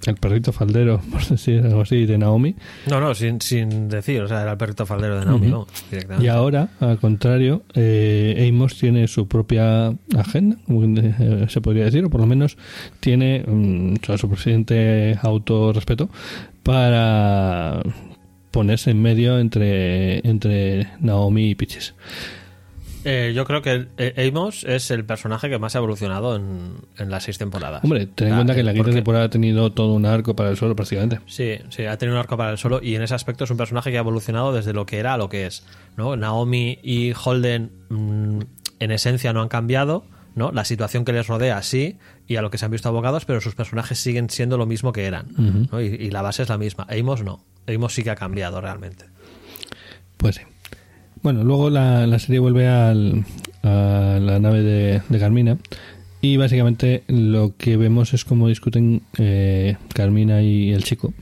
el perrito faldero, por decir algo así, de Naomi. No, no, sin, sin decir, o sea, era el perrito faldero de Naomi, directamente. Y ahora, al contrario, eh, Amos tiene su propia agenda, eh, se podría decir, o por lo menos tiene mm, o sea, su presidente autorrespeto para ponerse en medio entre, entre Naomi y Pichis. Eh, yo creo que eh, Amos es el personaje que más ha evolucionado en, en las seis temporadas. Hombre, ten en Ah, cuenta que en la quinta porque- temporada ha tenido todo un arco para el suelo prácticamente. Sí, sí, ha tenido un arco para el solo y en ese aspecto es un personaje que ha evolucionado desde lo que era a lo que es. ¿no? Naomi y Holden mm, en esencia no han cambiado, ¿no? La situación que les rodea sí, y a lo que se han visto abogados, pero sus personajes siguen siendo lo mismo que eran. ¿no? y, y la base es la misma. Amos no. Amos sí que ha cambiado realmente. Pues sí. Bueno, luego la, la serie vuelve al, a la nave de, de Carmina y básicamente lo que vemos es cómo discuten eh, Carmina y el chico,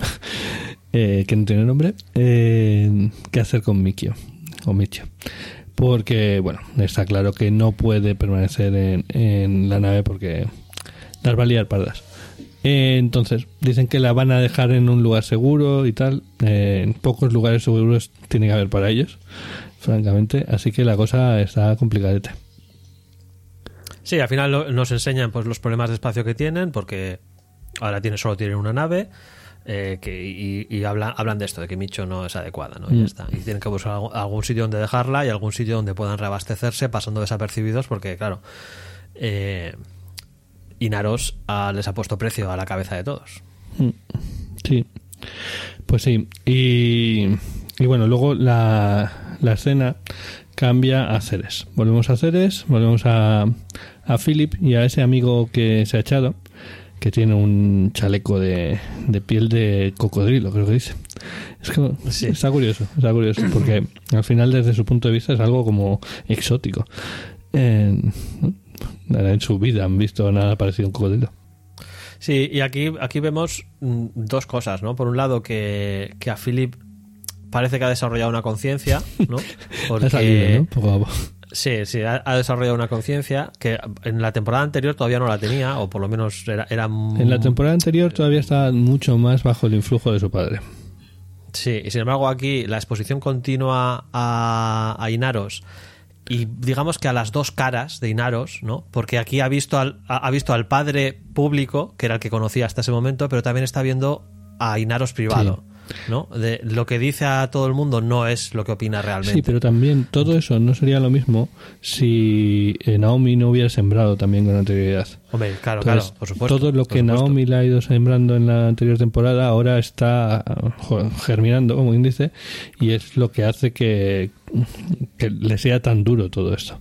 eh, que no tiene nombre, eh, qué hacer con Mikio o Michio. Porque, bueno, está claro que no puede permanecer en, en la nave porque las va a liar pardas. Entonces, dicen que la van a dejar en un lugar seguro y tal. En pocos lugares seguros tiene que haber para ellos, francamente. Así que la cosa está complicadete. Sí, al final lo- nos enseñan pues los problemas de espacio que tienen, porque ahora tiene, solo tienen una nave. eh, que, y y hablan, hablan de esto, de que Micho no es adecuada, ¿no? Y Mm. ya está. Y tienen que buscar algún, algún sitio donde dejarla y algún sitio donde puedan reabastecerse pasando desapercibidos, porque, claro, eh, Inaros ah, les ha puesto precio a la cabeza de todos. Mm, Sí, pues sí. Y, y bueno, luego la, la escena cambia a Ceres. Volvemos a Ceres, volvemos a, a Philip y a ese amigo que se ha echado, que tiene un chaleco de, de piel de cocodrilo, creo que dice. Es que Sí. está curioso, está curioso, porque al final desde su punto de vista es algo como exótico. En, en su vida han visto nada parecido a un cocodrilo. Sí, y aquí, aquí vemos mm, dos cosas, ¿no? Por un lado, que, que a Philip parece que ha desarrollado una conciencia, ¿no? Ha salido, ¿no? Poco. Sí, sí, ha, ha desarrollado una conciencia que en la temporada anterior todavía no la tenía, o por lo menos era... era En la temporada anterior todavía estaba mucho más bajo el influjo de su padre. Sí, y sin embargo aquí la exposición continua a, a Inaros y digamos que a las dos caras de Inaros, ¿no? Porque aquí ha visto al, ha, ha visto al padre público, que era el que conocía hasta ese momento, pero también está viendo a Inaros privado. ¿No? De lo que dice a todo el mundo no es lo que opina realmente. Sí, pero también todo eso no sería lo mismo si eh, Naomi no hubiera sembrado también con anterioridad. Hombre, claro, Entonces, claro, por supuesto. todo lo que. Naomi le ha ido sembrando en la anterior temporada ahora está germinando, como quien dice, y es lo que hace que, que le sea tan duro todo esto.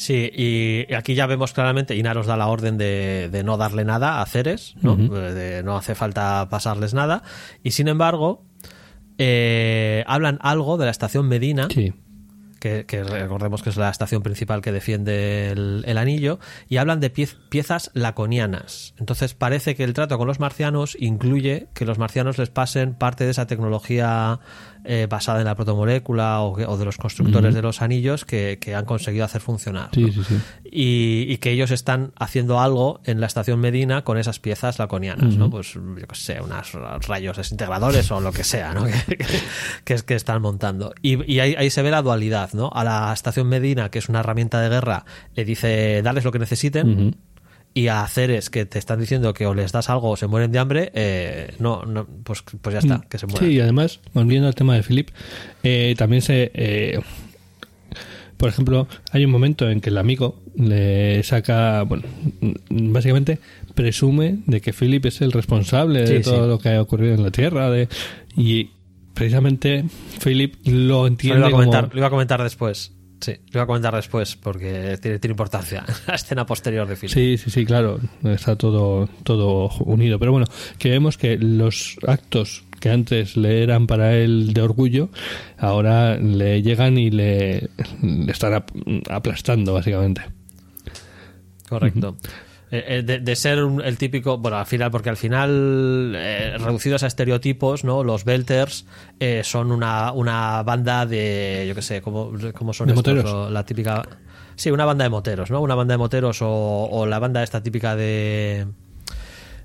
Sí, y aquí ya vemos claramente, Inaros da la orden de, de no darle nada a Ceres, ¿no? Eh, de no hace falta pasarles nada, y sin embargo, eh, hablan algo de la estación Medina, Sí. que, que recordemos que es la estación principal que defiende el, el anillo, y hablan de piez- piezas laconianas. Entonces parece que el trato con los marcianos incluye que los marcianos les pasen parte de esa tecnología eh, basada en la protomolécula o, de los constructores de los anillos que, que han conseguido hacer funcionar. Sí, ¿no? sí, sí. Y, y que ellos están haciendo algo en la estación Medina con esas piezas laconianas, ¿no? Pues yo qué sé, unos rayos desintegradores o lo que sea, ¿no? Que, que- que es que están montando. Y, y ahí, ahí se ve la dualidad, ¿no? A la estación Medina, que es una herramienta de guerra, le dice, darles lo que necesiten. Y a Ceres, que te están diciendo que o les das algo o se mueren de hambre, eh, no, no, pues, pues ya está, que se mueran. Sí, y además, volviendo al tema de Philip, eh, también se. eh, por ejemplo, hay un momento en que el amigo le saca. Bueno, mm, básicamente presume de que Philip es el responsable de todo sí. lo que ha ocurrido en la Tierra. De, y precisamente Philip lo Lo entiende iba, a comentar, como. lo iba a comentar después. Sí, lo iba a comentar después porque tiene, tiene importancia la escena posterior de Philip. Sí, sí, sí, claro, está todo, todo unido. Pero bueno, que vemos que los actos que antes le eran para él de orgullo, ahora le llegan y le, le están ap- aplastando, básicamente. Correcto. Eh, de, de ser un- el típico, bueno, al final, porque al final, eh, reducidos a estereotipos, ¿no? Los Belters eh, son una, una banda de, yo qué sé, ¿cómo, cómo son De estos? moteros. O la típica... Sí, una banda de moteros, ¿no? Una banda de moteros o, o la banda esta típica de...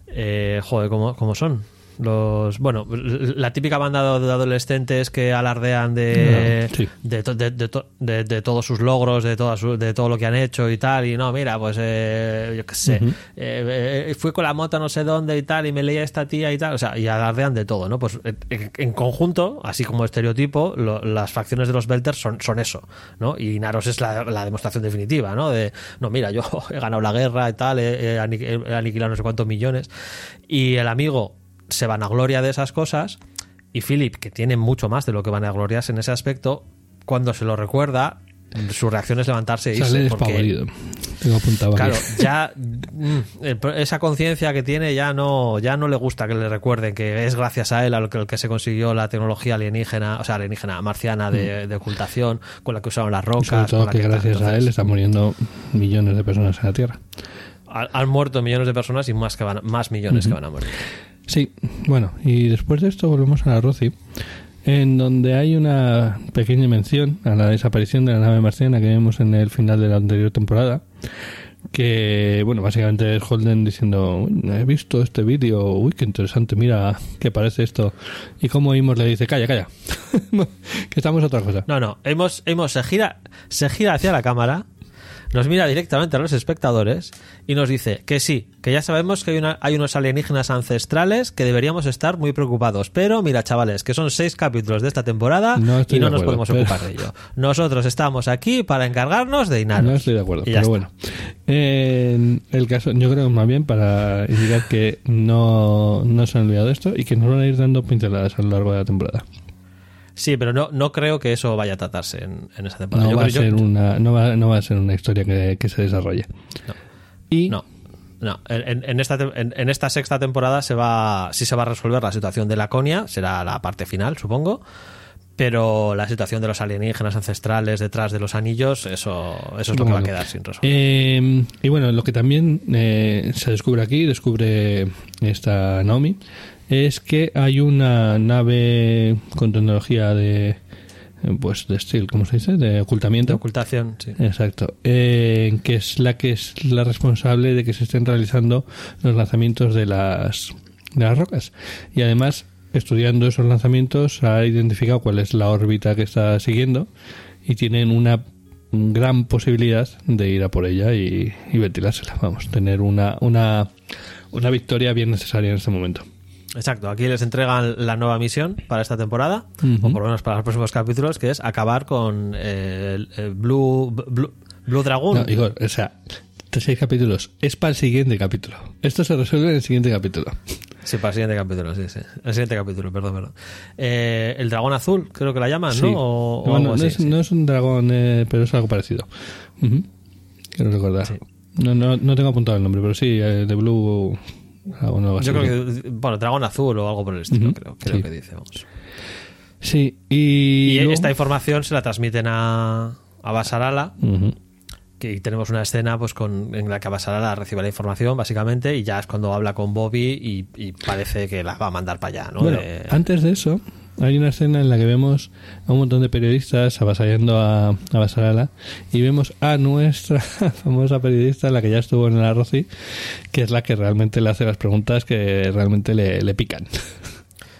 Eh, joder, ¿cómo, cómo son? Los, bueno, la típica banda de adolescentes que alardean de, Ah, sí. de, to- de, de to- de- de todos sus logros, de, toda su- de todo lo que han hecho y tal. Y no, mira, pues eh, yo qué sé, eh, eh, fui con la moto no sé dónde y tal, y me leía esta tía y tal. O sea, y alardean de todo, ¿no? Pues en, en conjunto, así como estereotipo, lo- las facciones de los Belters son, son eso, ¿no? Y Naros es la, la demostración definitiva, ¿no? De, no, mira, yo he ganado la guerra y tal, he, he aniquilado no sé cuántos millones. Y el amigo se vanagloria de esas cosas y Philip, que tiene mucho más de lo que vanagloriarse en ese aspecto, cuando se lo recuerda, su reacción es levantarse e Sale irse. Porque. Tengo apuntado aquí. claro, ya mm, esa conciencia que tiene ya no, ya no le gusta que le recuerden que es gracias a él a lo que, el que se consiguió la tecnología alienígena, o sea, alienígena marciana de, de ocultación, con la que usaron las Y Mm. sobre rocas. todo con la que gracias a él están muriendo millones de personas en la Tierra. han, han muerto millones de personas y más, que van, más millones que van a morir. Sí, bueno, y después de esto volvemos a la Roci, en donde hay una pequeña mención a la desaparición de la nave marciana que vimos en el final de la anterior temporada. Que, bueno, básicamente es Holden diciendo: He visto este vídeo, uy, qué interesante, mira qué parece esto. Y como oímos le dice: Calla, calla, que estamos a otra cosa. No, no, hemos, hemos, se gira, se gira hacia la cámara, nos mira directamente a los espectadores y nos dice que sí, que ya sabemos que hay, una, hay unos alienígenas ancestrales que deberíamos estar muy preocupados. Pero mira, chavales, que son seis capítulos de esta temporada No y no nos acuerdo, podemos pero- ocupar de ello. Nosotros estamos aquí para encargarnos de Inaros. No estoy de acuerdo, pero está. bueno. En el caso, yo creo que más bien para indicar que no, no se han olvidado de esto y que nos van a ir dando pinceladas a lo largo de la temporada. Sí, pero no, no creo que eso vaya a tratarse en, en esa temporada. No Yo va, a yo- ser una, no, va, no va a ser una historia que, que se desarrolle. No. Y No, no. En, en esta, en, en esta sexta temporada se va, sí se va a resolver la situación de Laconia, será la parte final, supongo. Pero la situación de los alienígenas ancestrales detrás de los anillos, eso, eso es lo que va a quedar sin resolver. Eh, y bueno, lo que también eh, se descubre aquí, descubre esta Naomi, es que hay una nave con tecnología de, pues de stealth, ¿cómo se dice? De de ocultamiento. ocultación, sí. Exacto, eh, que es la que es la responsable de que se estén realizando los lanzamientos de las de las rocas y además estudiando esos lanzamientos ha identificado cuál es la órbita que está siguiendo y tienen una gran posibilidad de ir a por ella y, y ventilársela, vamos, tener una una una victoria bien necesaria en este momento. Exacto, aquí les entregan la nueva misión para esta temporada, o por lo menos para los próximos capítulos, que es acabar con eh, el, el Blue, Blue, Blue Dragon. No, Igor, o sea, seis capítulos. Es para el siguiente capítulo. Esto se resuelve en el siguiente capítulo. Sí, para el siguiente capítulo, sí, sí. El siguiente capítulo, perdón, perdón. Eh, el dragón azul, creo que la llaman, Sí. ¿no? O, o Bueno, algo no, así, es, sí. no es un dragón, eh, pero es algo parecido. Quiero recordar. Sí. No, no, no tengo apuntado el nombre, pero sí, eh, de Blue. Así. Yo creo que, bueno, dragón azul o algo por el estilo, Ujú, creo, creo sí. que dice, vamos. Sí, y. Y, luego- esta información se la transmiten a, a Basarala, Ujú. que y tenemos una escena pues con en la que Basarala recibe la información, básicamente, y ya es cuando habla con Bobby y, y parece que la va a mandar para allá, ¿no? Bueno, De- antes de eso, hay una escena en la que vemos a un montón de periodistas avasallando a, a Basarala y vemos a nuestra famosa periodista, la que ya estuvo en el Arroci, que es la que realmente le hace las preguntas que realmente le, le pican.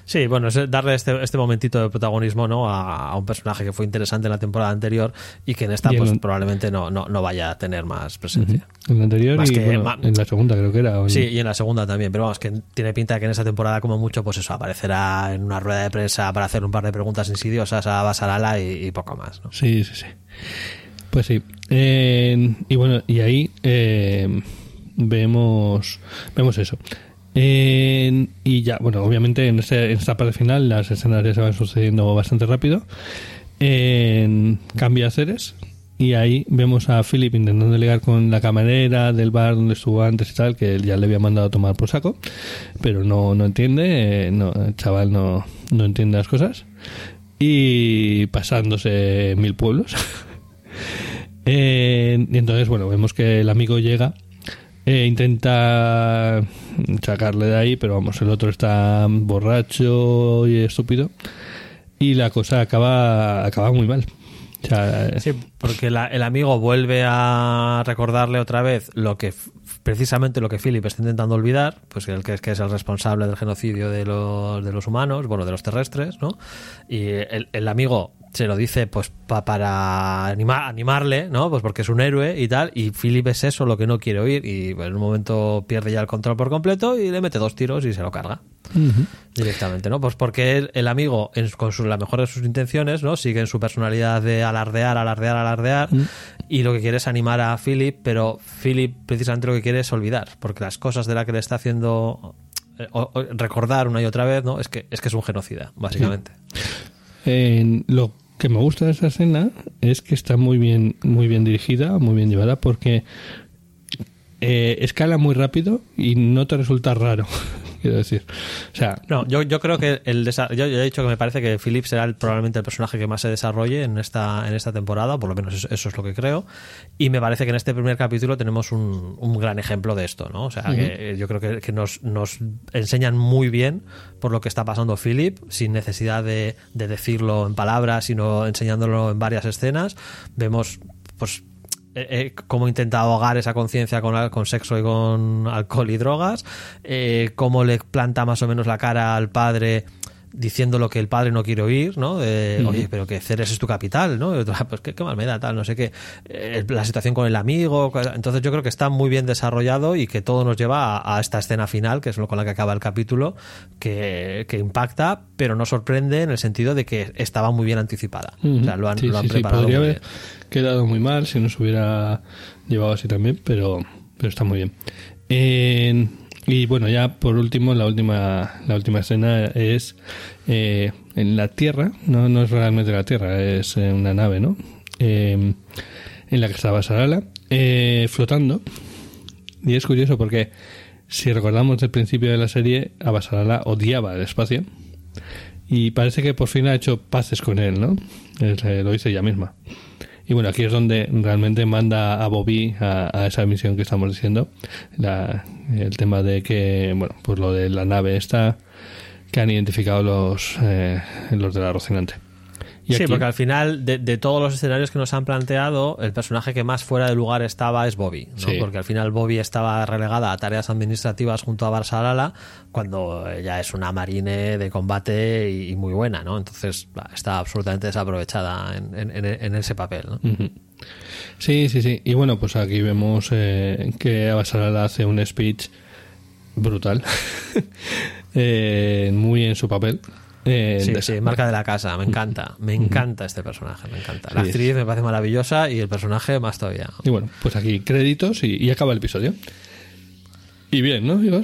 Sí, bueno, es darle este, este momentito de protagonismo ¿no? a, a un personaje que fue interesante en la temporada anterior y que en esta en pues probablemente no, no, no vaya a tener más presencia. En la anterior Más y que bueno, ma- en la segunda creo que era. en- Sí, y en la segunda también, pero vamos, que tiene pinta de que en esta temporada como mucho, pues eso, aparecerá en una rueda de prensa para hacer un par de preguntas insidiosas a Basarala y, y poco más, ¿no? Sí, sí, sí. Pues sí. Eh, y bueno, y ahí eh, vemos vemos eso. Y ya, bueno, obviamente en, este- en esta parte final las escenas ya se van sucediendo bastante rápido. Eh, cambia a Ceres y ahí vemos a Philip intentando ligar con la camarera del bar donde estuvo antes y tal, que él ya le había mandado a tomar por saco, pero no, no entiende, eh, no, el chaval no, no entiende las cosas y pasándose mil pueblos. Eh, y entonces, bueno, vemos que el amigo llega, eh, intenta sacarle de ahí, pero vamos, el otro está borracho y estúpido. Y la cosa acaba, acaba muy mal. Sí, porque el amigo vuelve a recordarle otra vez lo que precisamente lo que Philip está intentando olvidar, pues el que es que es el responsable del genocidio de los, de los humanos, bueno, de los terrestres, ¿no? Y el, el amigo se lo dice pues pa- para anima- animarle, ¿no? Pues porque es un héroe y tal, y Philip es eso lo que no quiere oír y en un momento pierde ya el control por completo y le mete dos tiros y se lo carga directamente, ¿no? Pues porque el, el amigo, en- con su- la mejor de sus intenciones, ¿no? Sigue en su personalidad de alardear, alardear, alardear, y lo que quiere es animar a Philip, pero Philip precisamente lo que quiere es olvidar, porque las cosas de las que le está haciendo eh, o- o recordar una y otra vez, ¿no? Es que es que es un genocida, básicamente. Lo que me gusta de esa escena es que está muy bien, muy bien dirigida, muy bien llevada, porque eh, escala muy rápido y no te resulta raro, quiero decir. O sea, No, yo, yo creo que el yo, yo he dicho que me parece que Philip será el- probablemente el personaje que más se desarrolle en esta, en esta temporada, por lo menos eso, eso es lo que creo. Y me parece que en este primer capítulo tenemos un, un gran ejemplo de esto, ¿no? O sea, que yo creo que, que nos, nos enseñan muy bien por lo que está pasando Philip, sin necesidad de, de decirlo en palabras, sino enseñándolo en varias escenas. Vemos, pues, eh, eh, cómo intenta ahogar esa conciencia con, con sexo y con alcohol y drogas, eh, cómo le planta más o menos la cara al padre diciendo lo que el padre no quiere oír, ¿no? De, Oye, pero que Ceres es tu capital, ¿no? Y otro, "Ah, pues qué, qué mal me da, tal, no sé qué. Eh, la situación con el amigo. Entonces yo creo que está muy bien desarrollado y que todo nos lleva a, a esta escena final, que es lo con la que acaba el capítulo, que, que impacta, pero no sorprende en el sentido de que estaba muy bien anticipada. O sea, lo han, Sí, lo han sí, sí, preparado podría muy haber bien. quedado muy mal si no se hubiera llevado así también, pero, pero está muy bien. Y bueno, ya por último, la última, la última escena es eh, en la Tierra, no, no es realmente la Tierra, es eh, una nave, ¿no? Eh, en la que estaba Sarala, eh, flotando. Y es curioso porque si recordamos del principio de la serie, Abasarala odiaba el espacio. Y parece que por fin ha hecho paces con él, ¿no? Eh, lo dice ella misma. Y bueno, aquí es donde realmente manda a Bobby a, a esa misión que estamos diciendo. La- el tema de que, bueno, pues lo de la nave esta que han identificado los, eh, los de la Rocinante. Y sí, aquí- porque al final, de, de todos los escenarios que nos han planteado, el personaje que más fuera de lugar estaba es Bobby. ¿no? Sí. Porque al final Bobby estaba relegada a tareas administrativas junto a Barsalala, cuando ella es una marine de combate y, y muy buena, ¿no? Entonces está absolutamente desaprovechada en, en- en- en ese papel. Sí, sí, sí. Y bueno, pues aquí vemos eh, que Abasarala hace un speech brutal. Eh, muy en su papel. Eh, Sí, de- sí, marca de la casa, me encanta, me encanta este personaje, me encanta. La Sí, actriz me parece maravillosa y el personaje más todavía. Y bueno, pues aquí créditos y, y acaba el episodio. Y bien, ¿no, Igor?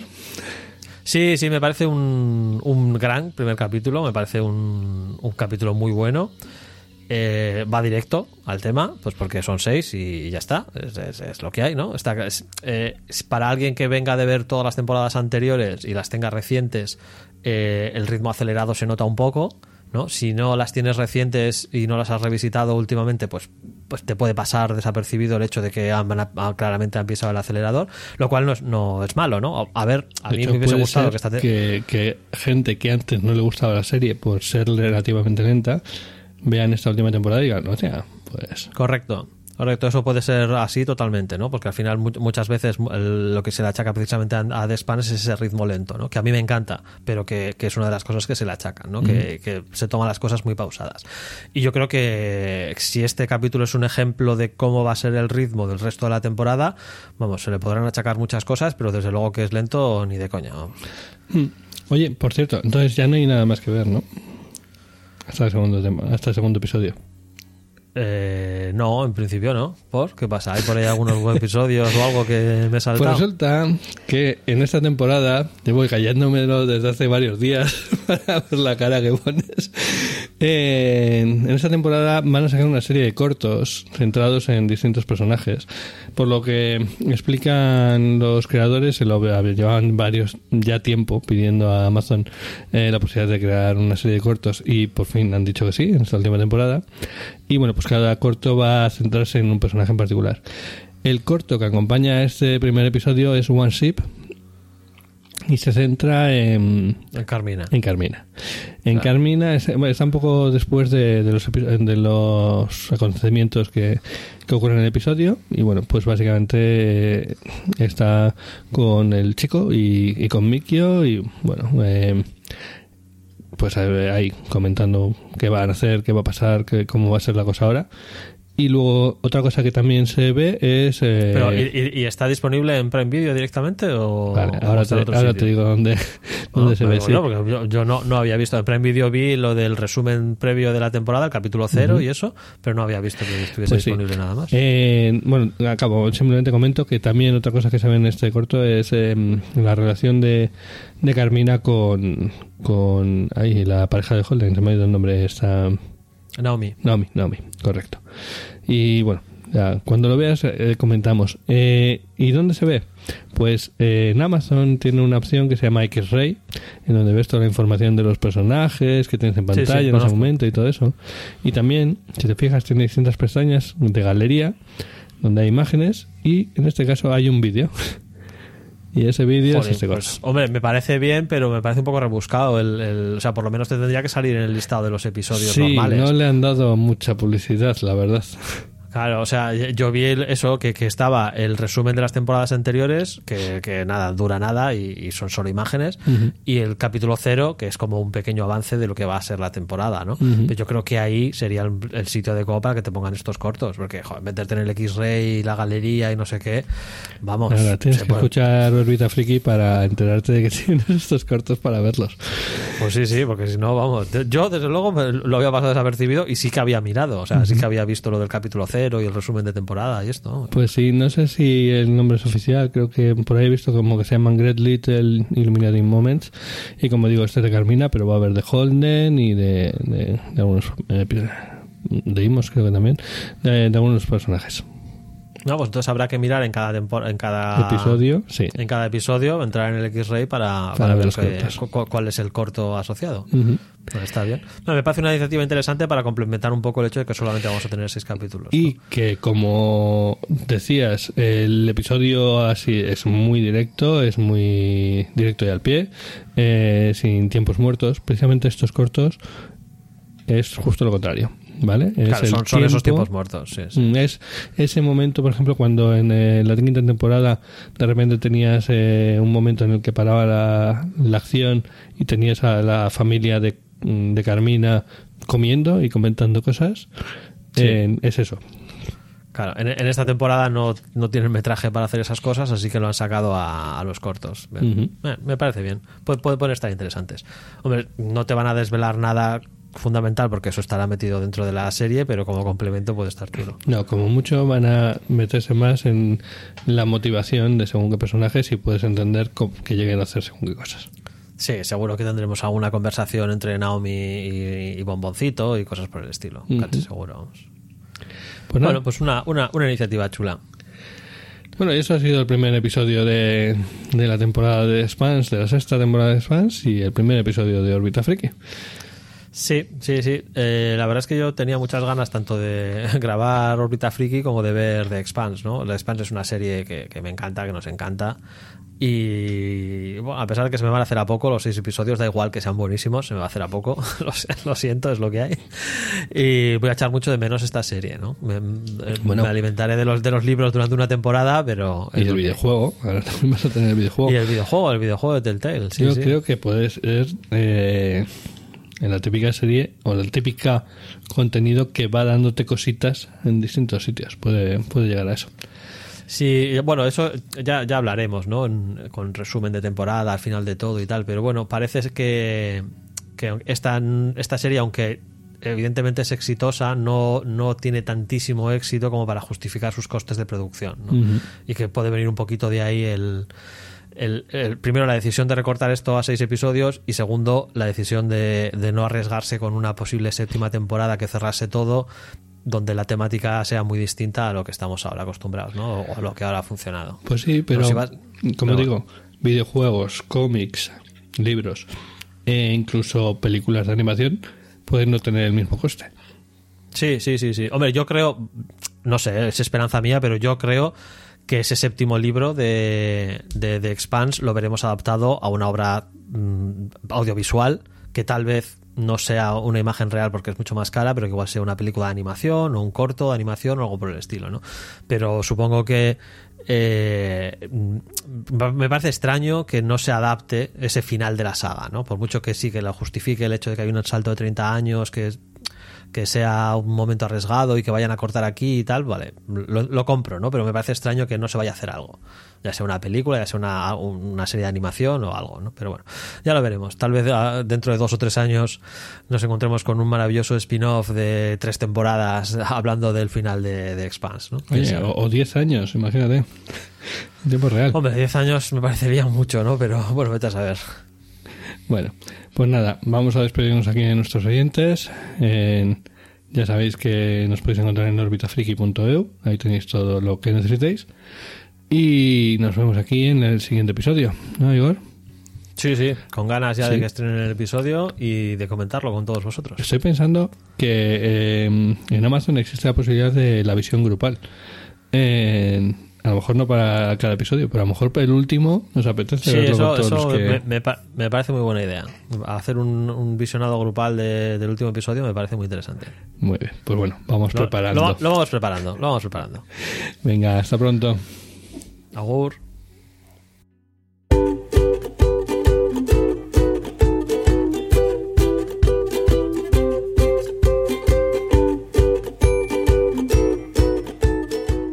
Sí, sí, me parece un, un gran primer capítulo, me parece un, un capítulo muy bueno. Eh, va directo al tema, pues porque son seis y ya está, es, es- es lo que hay, ¿no? Está, es- eh, es para alguien que venga de ver todas las temporadas anteriores y las tenga recientes, eh, el ritmo acelerado se nota un poco, ¿no? Si no las tienes recientes y no las has revisitado últimamente, pues, pues te puede pasar desapercibido el hecho de que han- han- claramente ha pisado el acelerador, lo cual no es, no es malo, ¿no? A ver, a De mí hecho, me hubiese gustado que esta que, que gente que antes no le gustaba la serie por ser relativamente lenta, vean esta última temporada y digan, o sea, pues... Correcto. Correcto, eso puede ser así totalmente, ¿no? Porque al final mu- muchas veces lo que se le achaca precisamente a, The es ese ritmo lento, ¿no? Que a mí me encanta, pero que, que es una de las cosas que se le achacan, ¿no? Que, que se toman las cosas muy pausadas. Y yo creo que si este capítulo es un ejemplo de cómo va a ser el ritmo del resto de la temporada, vamos, se le podrán achacar muchas cosas, pero desde luego que es lento ni de coña. Mm. Oye, por cierto, entonces ya no hay nada más que ver, ¿no? Hasta el segundo, tema, hasta el segundo episodio. Eh, no, en principio no. ¿Por? ¿Qué pasa? ¿Hay por ahí algunos episodios o algo que me he Pues resulta que en esta temporada, llevo callándomelo desde hace varios días para ver la cara que pones. Eh, en esta temporada van a sacar una serie de cortos centrados en distintos personajes. Por lo que explican los creadores, se lo llevaban varios ya tiempo pidiendo a Amazon eh, la posibilidad de crear una serie de cortos y por fin han dicho que sí en esta última temporada. Y bueno, pues cada corto va a centrarse en un personaje en particular. El corto que acompaña a este primer episodio es One Ship y se centra en, En Carmina. en Carmina. En Carmina es- bueno, está un poco después de, de los, de los acontecimientos que, que ocurren en el episodio y bueno, pues básicamente eh, está con el chico y, y con Mikio y bueno, eh, pues eh, ahí comentando qué van a hacer, qué va a pasar, qué, cómo va a ser la cosa ahora. Y luego otra cosa que también se ve es... eh, Pero, ¿y, y- está disponible en Prime Video directamente o, vale, ahora, te, ahora te digo dónde, dónde Ah, se ve. sí. bueno, porque yo, yo no, no había visto en Prime Video vi lo del resumen previo de la temporada, el capítulo cero y eso, pero no había visto que estuviese Pues sí. disponible nada más. Eh, bueno, acabo, simplemente comento que también otra cosa que se ve en este corto es eh, la relación de, de Carmina con, con ay, la pareja de Holden, se me ha ido el nombre, esta Naomi. Naomi, Naomi, correcto. Y bueno, ya, cuando lo veas eh, comentamos. Eh, ¿Y dónde se ve? Pues eh, en Amazon tiene una opción que se llama X-Ray, en donde ves toda la información de los personajes que tienes en Sí, sí, pantalla en ese conozco. momento y todo eso. Y también, si te fijas, tiene distintas pestañas de galería, donde hay imágenes, y en este caso hay un vídeo. y ese vídeo es este pues, hombre, me parece bien, pero me parece un poco rebuscado. El, el- o sea, por lo menos te tendría que salir en el listado de los episodios Sí, normales. no le han dado mucha publicidad, la verdad. Claro, o sea, yo vi eso, que, que estaba el resumen de las temporadas anteriores, que, que nada, dura nada y, y son solo imágenes, y el capítulo cero, que es como un pequeño avance de lo que va a ser la temporada, ¿no? Pero yo creo que ahí sería el, el sitio adecuado para que te pongan estos cortos, porque joder, meterte en el X-Ray y la galería y no sé qué, vamos. Nada, tienes que puede- escuchar Orbita Friki para enterarte de que tienes estos cortos para verlos. Pues sí, sí, porque si no, vamos. de- Yo, desde luego, me lo había pasado desapercibido y sí que había mirado, o sea, sí que había visto lo del capítulo cero y el resumen de temporada y esto. Pues sí, no sé si el nombre es oficial, creo que por ahí he visto como que se llaman Great Little Illuminating Moments y como digo, este es de Carmina, pero va a haber de Holden y de, algunos eh, de Imos creo que también, de algunos personajes. No, pues entonces habrá que mirar en cada en cada Episodio, sí. En cada episodio entrar en el X-Ray para, Para para ver cu- cuál es el corto asociado. Pues está bien. No, me parece una iniciativa interesante para complementar un poco el hecho de que solamente vamos a tener seis capítulos. Y que, como decías, el episodio así es muy directo, es muy directo y al pie, eh, sin tiempos muertos. Precisamente estos cortos es justo lo contrario, ¿vale? Es Claro, el son, son esos tiempo- tiempos muertos. sí, sí. Mm, Es ese momento, por ejemplo, cuando en eh, la quinta temporada de repente tenías eh, un momento en el que paraba la, la acción y tenías a la familia de, de Carmina comiendo y comentando cosas. Sí. Eh, es eso. Claro, en, en esta temporada no, no tienen metraje para hacer esas cosas, así que lo han sacado a, a los cortos. Me, Ujú. me- me parece bien. Puede, puede- pueden estar interesantes. Hombre, no te van a desvelar nada fundamental porque eso estará metido dentro de la serie, pero como complemento puede estar chulo. No, como mucho van a meterse más en la motivación de según qué personajes y puedes entender que lleguen a hacer según qué cosas. Sí, seguro que tendremos alguna conversación entre Naomi y, y Bomboncito y cosas por el estilo. Casi seguro. Pues. Bueno, pues una, una, una iniciativa chula. Bueno, y eso ha sido el primer episodio de, de la temporada de Spans, de la sexta temporada de Spans y el primer episodio de Orbita Friki. Sí, sí, sí. Eh, la verdad es que yo tenía muchas ganas tanto de grabar Orbita Friki como de ver The Expanse, ¿no? The Expanse es una serie que, que me encanta, que nos encanta. Y bueno, a pesar de que se me van a hacer a poco, los seis episodios, da igual que sean buenísimos, se me va a hacer a poco. lo, siento, es lo que hay. Y voy a echar mucho de menos esta serie, ¿no? Me, eh, Bueno. me alimentaré de los, de los libros durante una temporada, pero. Y el que videojuego. Ahora también vas a tener el videojuego. Y el videojuego, el videojuego de Telltale. Sí, Yo sí. creo que puede ser eh, en la típica serie o la típica contenido que va dándote cositas en distintos sitios. Puede, puede llegar a eso. Sí, bueno, eso ya, ya hablaremos, ¿no? En- con resumen de temporada, al final de todo y tal. Pero bueno, parece que, que esta, esta serie, aunque evidentemente es exitosa, no, no tiene tantísimo éxito como para justificar sus costes de producción. ¿no? Y que puede venir un poquito de ahí el, el- el- primero la decisión de recortar esto a seis episodios y segundo la decisión de, de no arriesgarse con una posible séptima temporada que cerrase todo donde la temática sea muy distinta a lo que estamos ahora acostumbrados ¿no? o a lo que ahora ha funcionado Pues sí, pero Pero si vas- como pero- digo, videojuegos, cómics, libros e incluso películas de animación pueden no tener el mismo coste. Sí, sí, sí, sí. Hombre, yo creo, no sé, es esperanza mía, pero yo creo que ese séptimo libro de, de, de Expanse lo veremos adaptado a una obra mm, audiovisual que tal vez no sea una imagen real porque es mucho más cara, pero que igual sea una película de animación o un corto de animación o algo por el estilo, ¿no? Pero supongo que eh, mm, me parece extraño que no se adapte ese final de la saga, ¿no? Por mucho que sí que lo justifique el hecho de que hay un salto de 30 años, que que sea un momento arriesgado y que vayan a cortar aquí y tal, vale, lo, lo compro, ¿no? Pero me parece extraño que no se vaya a hacer algo. Ya sea una película, ya sea una, una serie de animación o algo, ¿no? Pero bueno, ya lo veremos. Tal vez ah, dentro de dos o tres años nos encontremos con un maravilloso spin-off de tres temporadas hablando del final de, de Expanse, ¿no? Oye, o, o 10 años, imagínate. En tiempo real. Hombre, 10 años me parecería mucho, ¿no? Pero bueno, vete a saber. Bueno, pues nada, vamos a despedirnos aquí de nuestros oyentes. En- ya sabéis que nos podéis encontrar en orbitafriki.eu, ahí tenéis todo lo que necesitéis. Y nos vemos aquí en el siguiente episodio, ¿no, Igor? Sí, sí, con ganas ya Sí. de que estrenen el episodio y de comentarlo con todos vosotros. Estoy pensando que eh, en Amazon existe la posibilidad de la visión grupal. En- a lo mejor no para cada episodio, pero a lo mejor para el último nos apetece Sí, verlo eso, con todos eso los que... me, me pa- me parece muy buena idea. Hacer un, un visionado grupal de- del último episodio me parece muy interesante. Muy bien, pues bueno, vamos Lo, preparando. lo- lo vamos preparando, lo vamos preparando. Venga, hasta pronto. Agur.